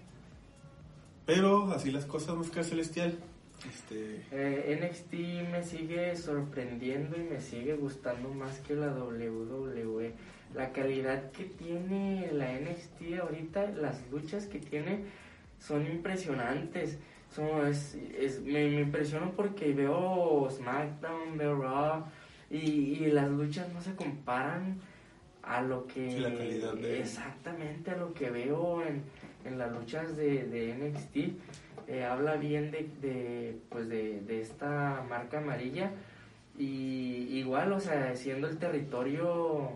Pero así las cosas Máscara Celestial este Eh, NXT me sigue sorprendiendo y me sigue gustando más que la WWE. La calidad que tiene la NXT ahorita, las luchas que tiene son impresionantes. Son, es, es- me, me impresiono porque veo SmackDown, veo Raw y, y las luchas no se comparan a lo que Sí, la calidad de- exactamente a lo que veo en, en las luchas de, de NXT eh, habla bien de, de, pues de, de esta marca amarilla y igual o sea siendo el territorio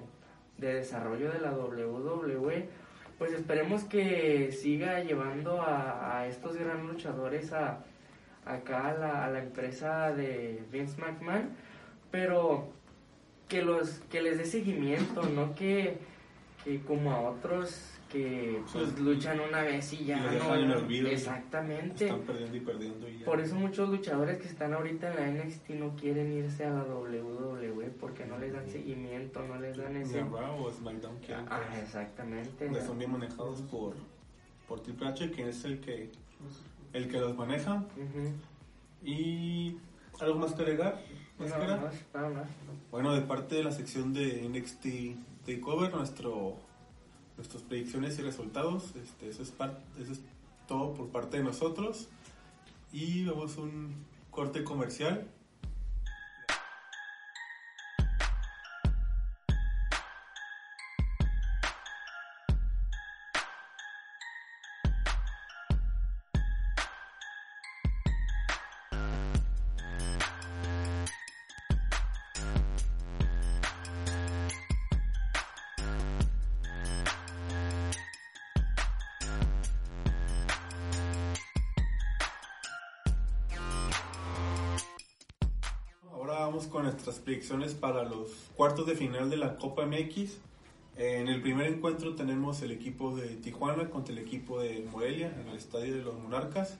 de desarrollo de la WWE pues esperemos que siga llevando a, estos gran luchadores a acá a la, a la empresa de Vince McMahon pero que los que les dé seguimiento no que, que como a otros que pues Sí. luchan una vez y ya Y no dejan en olvido. exactamente. están perdiendo y perdiendo y ya. por eso muchos luchadores que están ahorita en la NXT no quieren irse a la WWE porque no les dan seguimiento no les dan ese o SmackDown ah que- exactamente. que son bien manejados por por Triple H que es el que el que los maneja. Y algo más que agregar nada más. Bueno, de parte de la sección de NXT Takeover, nuestro, nuestras predicciones y resultados, este, eso, es eso es todo por parte de nosotros. Y vemos un corte comercial. Nuestras predicciones para los cuartos de final de la Copa MX. En el primer encuentro tenemos el equipo de Tijuana contra el equipo de Morelia en el estadio de los Monarcas.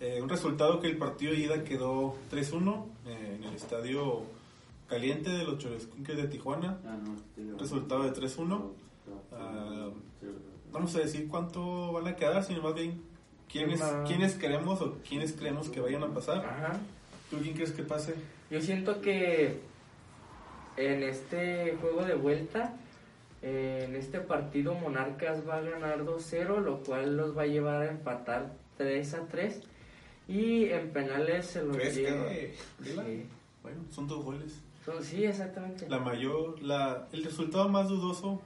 Eh, un resultado que el partido de ida quedó 3-1 eh, en el estadio caliente de los Cholesquinques de Tijuana. Resultado de 3-1. Ah, vamos a decir cuánto van a quedar, sino más bien quiénes, quiénes queremos o quiénes creemos que vayan a pasar. Ajá. ¿Tú quién crees que pase? Yo siento que en este juego de vuelta, en este partido, Monarcas va a ganar 2-0, lo cual los va a llevar a empatar 3-3. Y en penales se los ¿Crees lleva. que- Sí. Bueno, son dos goles. Sí, exactamente. La mayor, la, el resultado más dudoso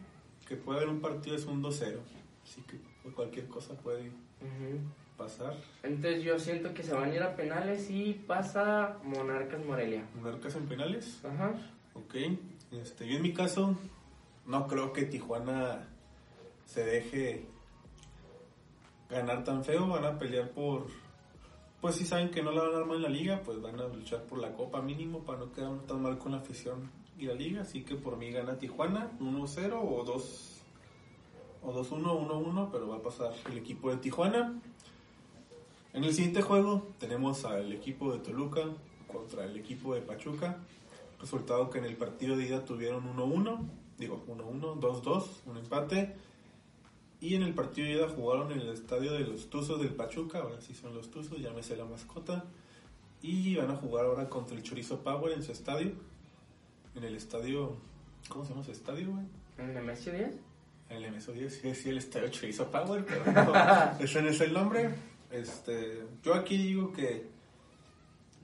que puede haber un partido es un 2-0. Así que cualquier cosa puede Ujú. Pasar. Entonces yo siento que se van a ir a penales y pasa Monarcas Morelia. Monarcas en penales. Ajá. Ok. Este, yo en mi caso, no creo que Tijuana se deje ganar tan feo. Van a pelear por. Pues si saben que no la van a armar en la liga, pues van a luchar por la copa mínimo para no quedar tan mal con la afición y la liga. Así que por mí gana Tijuana 1-0 o 2 o 2-1, 1-1, pero va a pasar el equipo de Tijuana. En el siguiente juego tenemos al equipo de Toluca contra el equipo de Pachuca. Resultado que en el partido de ida tuvieron 1-1, digo 1-1, 2-2, un empate. Y en el partido de ida jugaron en el estadio de los Tuzos del Pachuca, ahora sí son los Tuzos, llámese la mascota. Y van a jugar ahora contra el Chorizo Power en su estadio. En el estadio, ¿cómo se llama ese estadio, güey? ¿En Nemesio 10? En el MSO10 sí, sí, el estadio Chorizo Power, pero no, ese no es el nombre. Este, yo aquí digo que,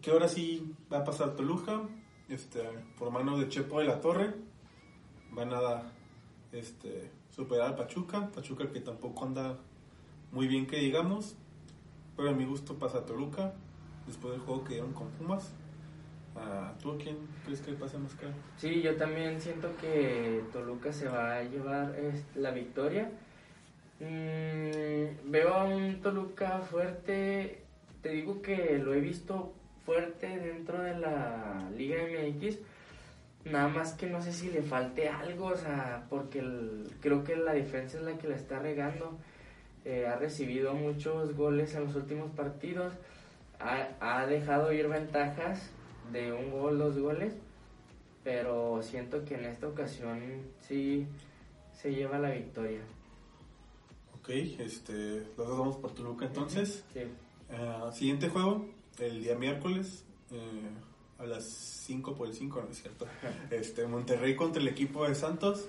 que ahora sí va a pasar Toluca, este, por mano de Chepo de la Torre. Van a este, superar al Pachuca, Pachuca que tampoco anda muy bien que digamos, pero a mi gusto pasa Toluca, después del juego que dieron con Pumas. Ah, ¿Tú a quién crees que pase más caro? Sí, yo también siento que Toluca se va a llevar este, la victoria. Mm, veo a un Toluca fuerte, te digo que lo he visto fuerte dentro de la Liga MX, nada más que no sé si le falte algo, o sea, porque creo que la defensa es la que la está regando. Eh, ha recibido muchos goles en los últimos partidos, ha, ha dejado ir ventajas de un gol, dos goles, pero siento que en esta ocasión sí se lleva la victoria. Este, los dos vamos por Toluca entonces. Sí. Ah, siguiente juego, el día miércoles, eh, a las 5 por el 5, ¿no es cierto? Este, Monterrey contra el equipo de Santos.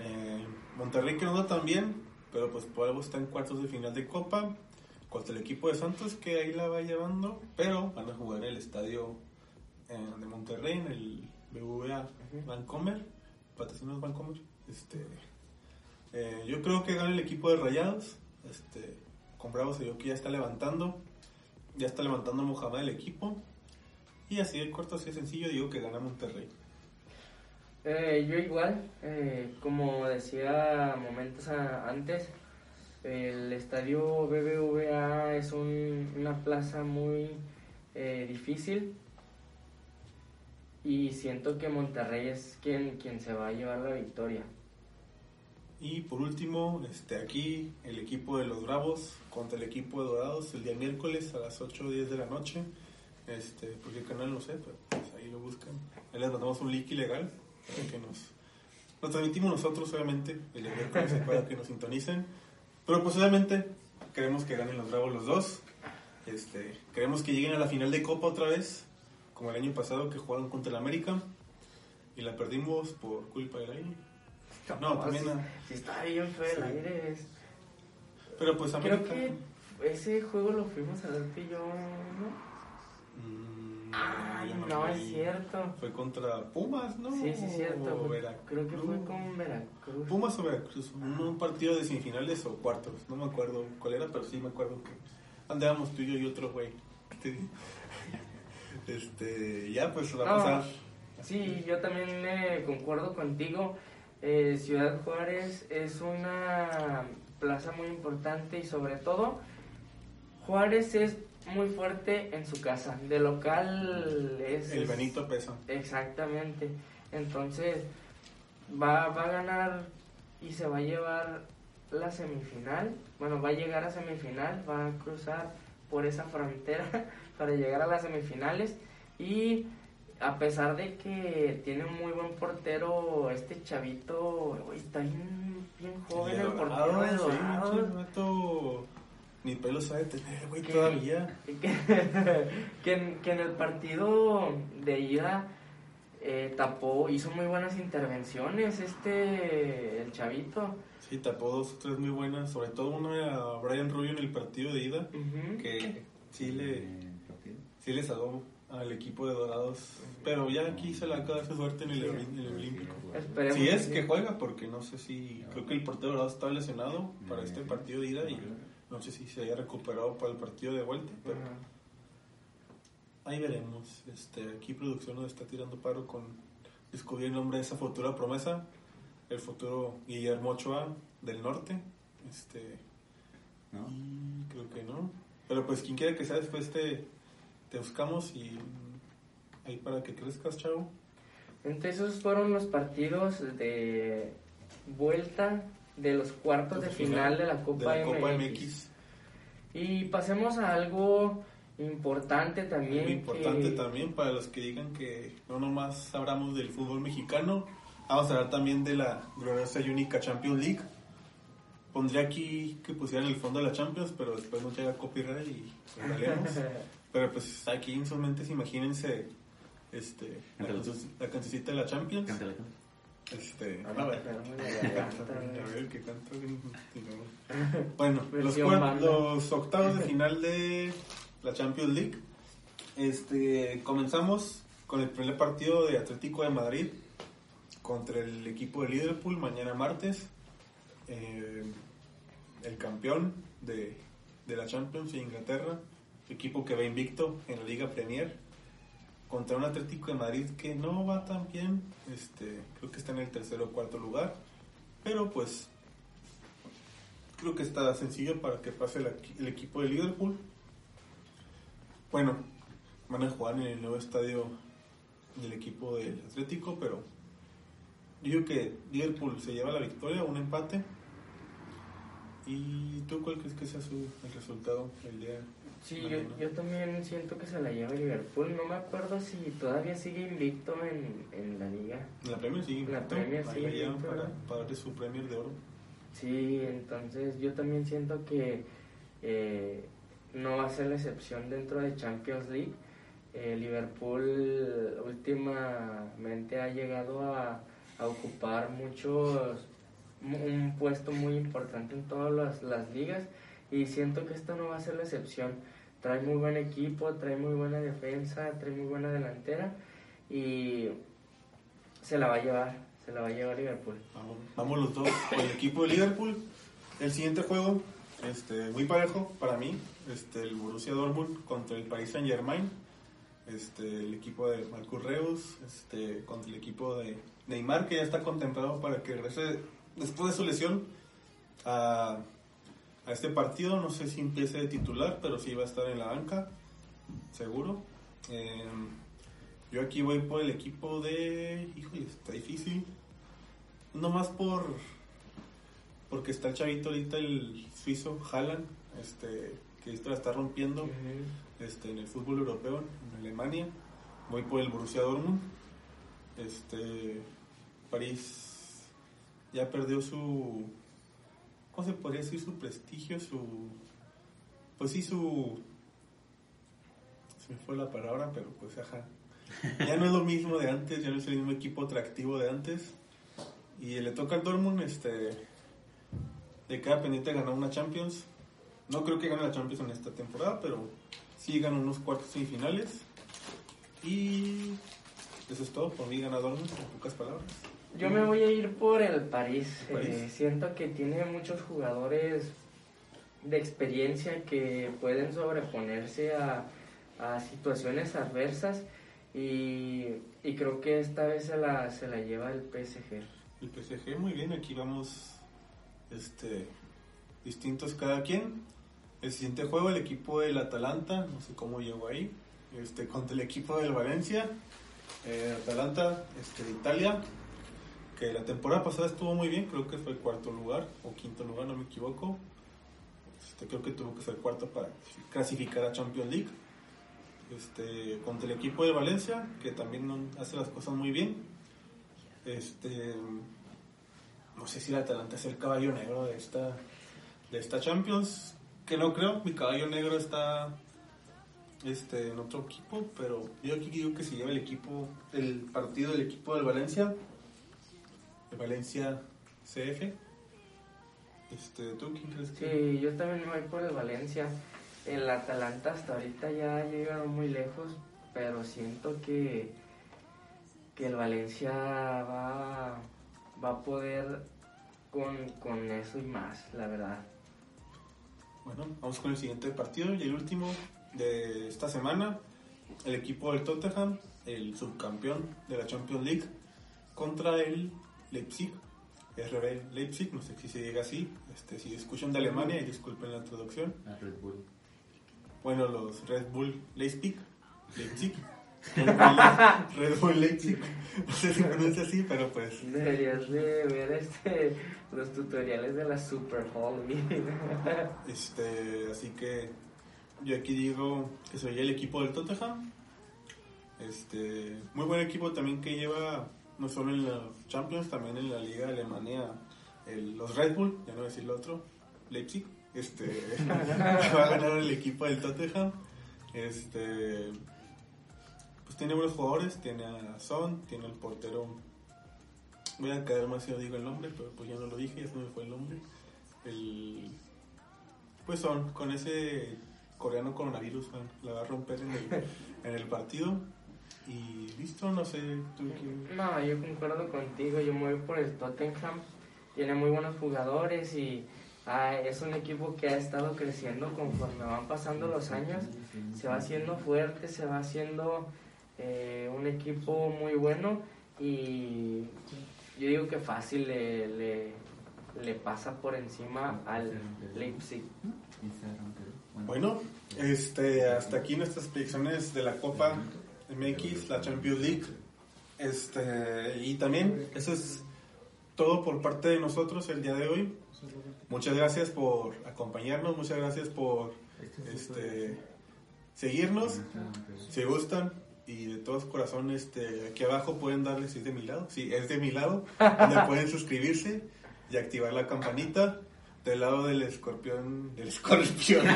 Eh, Monterrey que no anda tan bien, pero pues por algo está en cuartos de final de Copa. Contra el equipo de Santos que ahí la va llevando, pero van a jugar en el estadio eh, de Monterrey, en el BVA Vancomer. Patrocinos Vancomer. Este, eh, yo creo que gana el equipo de Rayados. Este, con yo que ya está levantando. Ya está levantando Mohamed el equipo. Y así de corto, así de sencillo, digo que gana Monterrey. Eh, yo igual, eh, como decía momentos antes, el estadio BBVA es un- una plaza muy difícil y siento que Monterrey es quien, quien se va a llevar la victoria. Y por último, este, aquí el equipo de los Bravos contra el equipo de Dorados el día miércoles a las 8 o 10 de la noche. Este, porque el canal no sé, pero pues ahí lo buscan. Ahí les mandamos un link ilegal para que nos, lo transmitimos nosotros, obviamente, el miércoles para que nos sintonicen. Pero pues obviamente queremos que ganen los Bravos los dos. Este, queremos que lleguen a la final de Copa otra vez, como el año pasado que jugaron contra el América y la perdimos por culpa del aire. No, también. si, si está bien feo el Sí. aire. es- Pero pues Creo América. que ese juego lo fuimos a ver y yo, ¿no? Mm, Ay, no, es cierto. Fue contra Pumas, ¿no? Sí, sí, es cierto. Fue-. Creo que fue con Veracruz. Pumas o Veracruz, un, un partido de semifinales o cuartos, no me acuerdo cuál era, pero sí me acuerdo que andábamos tú y yo y otro güey. Este, ya pues va a No. pasar. Sí, yo también eh, concuerdo contigo. Eh, Ciudad Juárez es una plaza muy importante y sobre todo Juárez es muy fuerte en su casa. De local es... El Benito pesa. Exactamente. Entonces va, va a ganar y se va a llevar la semifinal. Bueno, va a llegar a semifinal, va a cruzar por esa frontera para llegar a las semifinales. Y a pesar de que tiene un muy buen portero, este chavito uy, está bien, bien joven el portero de Dorados. Ni pelo sabe tener, güey, todavía. que, que en, que en el partido de ida eh, tapó, hizo muy buenas intervenciones este, el chavito. Sí, tapó dos o tres muy buenas, sobre todo una a Brian Rubio en el partido de ida, que sí le, sí le salvó al equipo de Dorados. Pero ya aquí se le acaba su suerte en el, Sí. en el Olímpico. Esperemos Si es que juega, porque no sé si. Creo que el portero Dorados estaba lesionado para este partido de ida y no sé si se haya recuperado para el partido de vuelta. Pero ahí veremos. Este, aquí producción nos está tirando paro con descubrir el nombre de esa futura promesa. El futuro Guillermo Ochoa del norte. Este, ¿No? y creo que no. Pero pues quien quiera que sea después te, te buscamos y ahí para que crezcas, chavo. Entonces esos fueron los partidos de vuelta de los cuartos de final de la Copa, de la Copa MX. MX. Y pasemos a algo importante también. Muy importante que- también para los que digan que no nomás hablamos del fútbol mexicano, vamos a hablar también de la gloriosa y única Champions League. Pondría aquí que pusieran el fondo de la Champions, pero después no llega copyright y valemos. pero pues aquí en sus mentes imagínense este, la, la cancioncita de la Champions. Cántale. Este, Ah, a ver. A ver, ¿qué canto? Bueno, los, los octavos de final de la Champions League. Este, comenzamos con el primer partido de Atlético de Madrid contra el equipo de Liverpool mañana martes. Eh, el campeón de, de la Champions de Inglaterra, equipo que va invicto en la Liga Premier contra un Atlético de Madrid que no va tan bien, este, creo que está en el tercer o cuarto lugar, pero pues creo que está sencillo para que pase el, equi- el equipo de Liverpool. Bueno, van a jugar en el nuevo estadio del equipo del Atlético, pero digo que Liverpool se lleva la victoria, un empate. ¿Y tú cuál crees que sea su, el resultado el día? Sí, yo, yo también siento que se la lleva Liverpool. No me acuerdo si todavía sigue invicto en, en la liga. La Premier sigue En la invicto, Premier sigue invicto, para, para darle su Premier de oro. Sí, entonces yo también siento que eh, no va a ser la excepción dentro de Champions League. Eh, Liverpool últimamente ha llegado a, a ocupar muchos mu- un puesto muy importante en todas las, las ligas y siento que esta no va a ser la excepción. Trae muy buen equipo, trae muy buena defensa, trae muy buena delantera y se la va a llevar, se la va a llevar Liverpool. Vamos, vamos los dos el equipo de Liverpool. El siguiente juego, este, muy parejo para mí, este, el Borussia Dortmund contra el Paris Saint Germain. Este, el equipo de Marcus Reus este, contra el equipo de Neymar, que ya está contemplado para que después de su lesión a, a este partido. No sé si empiece de titular, pero sí va a estar en la banca, seguro. Eh, yo aquí voy por el equipo de. Híjole, está difícil. No más por. Porque está el chavito ahorita, el suizo Haaland, este, que esto la está rompiendo este, en el fútbol europeo, en Alemania. Voy por el Borussia Dortmund. Este, París ya perdió su. ¿Cómo se podría decir? Su prestigio, su. Pues sí, su. Se me fue la palabra, pero pues ajá. Ya no es lo mismo de antes, ya no es el mismo equipo atractivo de antes. Y le toca al Dortmund, este. De cada pendiente ganar una Champions. no creo que gane la Champions en esta temporada, pero sí ganan unos cuartos semifinales. Y eso es todo por mí, ganador, en pocas palabras. Yo me voy a ir por el París. París. Eh, siento que tiene muchos jugadores de experiencia que pueden sobreponerse a, a situaciones adversas y, y creo que esta vez se la, se la lleva el PSG. El PSG, muy bien, aquí vamos este, distintos cada quien. El siguiente juego, el equipo del Atalanta, no sé cómo llegó ahí, este, contra el equipo del Valencia. Eh, Atalanta este, de Italia, que la temporada pasada estuvo muy bien, creo que fue el cuarto lugar o quinto lugar, no me equivoco. Este, creo que tuvo que ser cuarto para clasificar a Champions League. Este, contra el equipo de Valencia, que también hace las cosas muy bien. Este, no sé si el Atalanta es el caballo negro de esta, de esta Champions, que no creo, mi caballo negro está este, en otro equipo, pero yo aquí digo que se lleva el equipo, el partido del equipo del Valencia, de Valencia CF. Este, ¿Tú quién crees que? Sí, yo también me voy por el Valencia. El Atalanta hasta ahorita ya llegaron muy lejos, pero siento que, que el Valencia va, va a poder con, con eso y más, la verdad. Bueno, vamos con el siguiente partido y el último de esta semana. El equipo del Tottenham, el subcampeón de la Champions League, contra el Leipzig. RB Leipzig, no sé si se diga así. Este, si escuchan de Alemania, disculpen la traducción. La Red Bull. Bueno, los Red Bull Leipzig. Leipzig. Red Bull, Leipzig. No sé si pronuncia así, pero pues. Deberías de ver este, los tutoriales de la Super Holly. Este, así que yo aquí digo que soy el equipo del Tottenham. Este, muy buen equipo también que lleva no solo en la Champions, también en la Liga de Alemania el- los Red Bull, ya no decir lo otro, Leipzig. Este, va a ganar el equipo del Tottenham. Este, pues tiene buenos jugadores, tiene a Son, tiene el portero. Voy a caer más si no digo el nombre, pero pues ya no lo dije, ya se me fue el nombre. El, pues son, con ese coreano coronavirus, la va a romper en el, en el partido. Y listo, no sé, tú quién- No, yo concuerdo contigo, yo me voy por el Tottenham. Tiene muy buenos jugadores y ah, es un equipo que ha estado creciendo conforme van pasando los años. Se va haciendo fuerte, se va haciendo eh, un equipo muy bueno y yo digo que fácil le, le, le pasa por encima al Leipzig. Bueno, este, hasta aquí nuestras predicciones de la Copa MX, la Champions League. Este, y también eso es todo por parte de nosotros el día de hoy. Muchas gracias por acompañarnos, muchas gracias por este, seguirnos. Si gustan y de todos corazón, este, aquí abajo pueden darle si es de mi lado, si es de mi lado, donde pueden suscribirse y activar la campanita del lado del escorpión, del escorpión.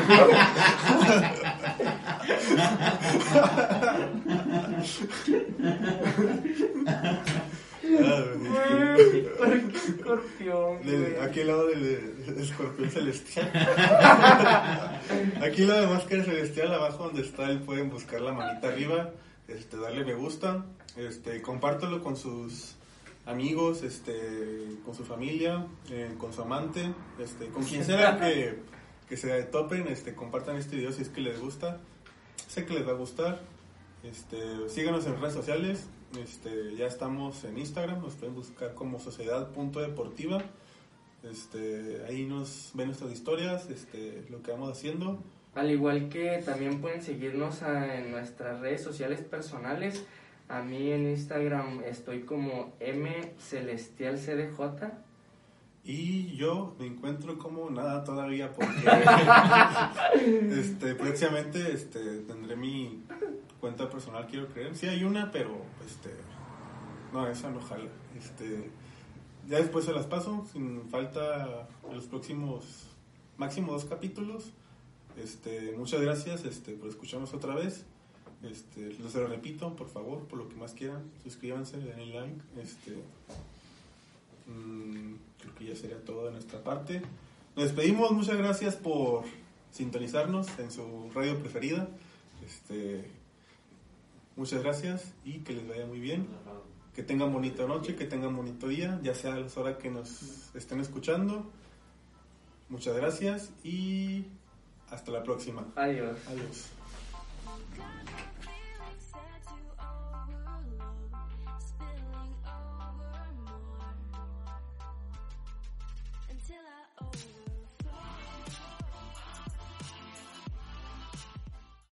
Ah, ¿Por qué escorpión? del- güey? aquí al lado del, del escorpión celestial. Aquí la de máscara celestial, abajo donde está él, pueden buscar la manita arriba, este, darle me gusta, este, compártelo con sus amigos, este, con su familia, eh, con su amante, este, con quien sea que, que se topen, este, compartan este video si es que les gusta. Sé que les va a gustar. Este, síganos en redes sociales. Este, ya estamos en Instagram, nos pueden buscar como sociedad.deportiva. Este, ahí nos ven nuestras historias, este, lo que vamos haciendo. Al igual que también pueden seguirnos a- en nuestras redes sociales personales. A mí en Instagram estoy como mcelestialcdj. Y yo me encuentro como nada todavía porque este, próximamente este, tendré mi cuenta personal, quiero creer. Sí hay una, pero este, no, esa no jala. Este, ya después se las paso, sin falta los próximos máximo dos capítulos. Este, muchas gracias este, por escucharnos otra vez. Este, lo se lo repito, por favor, por lo que más quieran, suscríbanse, denle like. Este, mm, creo que ya sería todo de nuestra parte. Nos despedimos, muchas gracias por sintonizarnos en su radio preferida. Este, muchas gracias y que les vaya muy bien. Que tengan bonita noche, que tengan bonito día, ya sea a la hora que nos estén escuchando. Muchas gracias y hasta la próxima. Adiós. Adiós.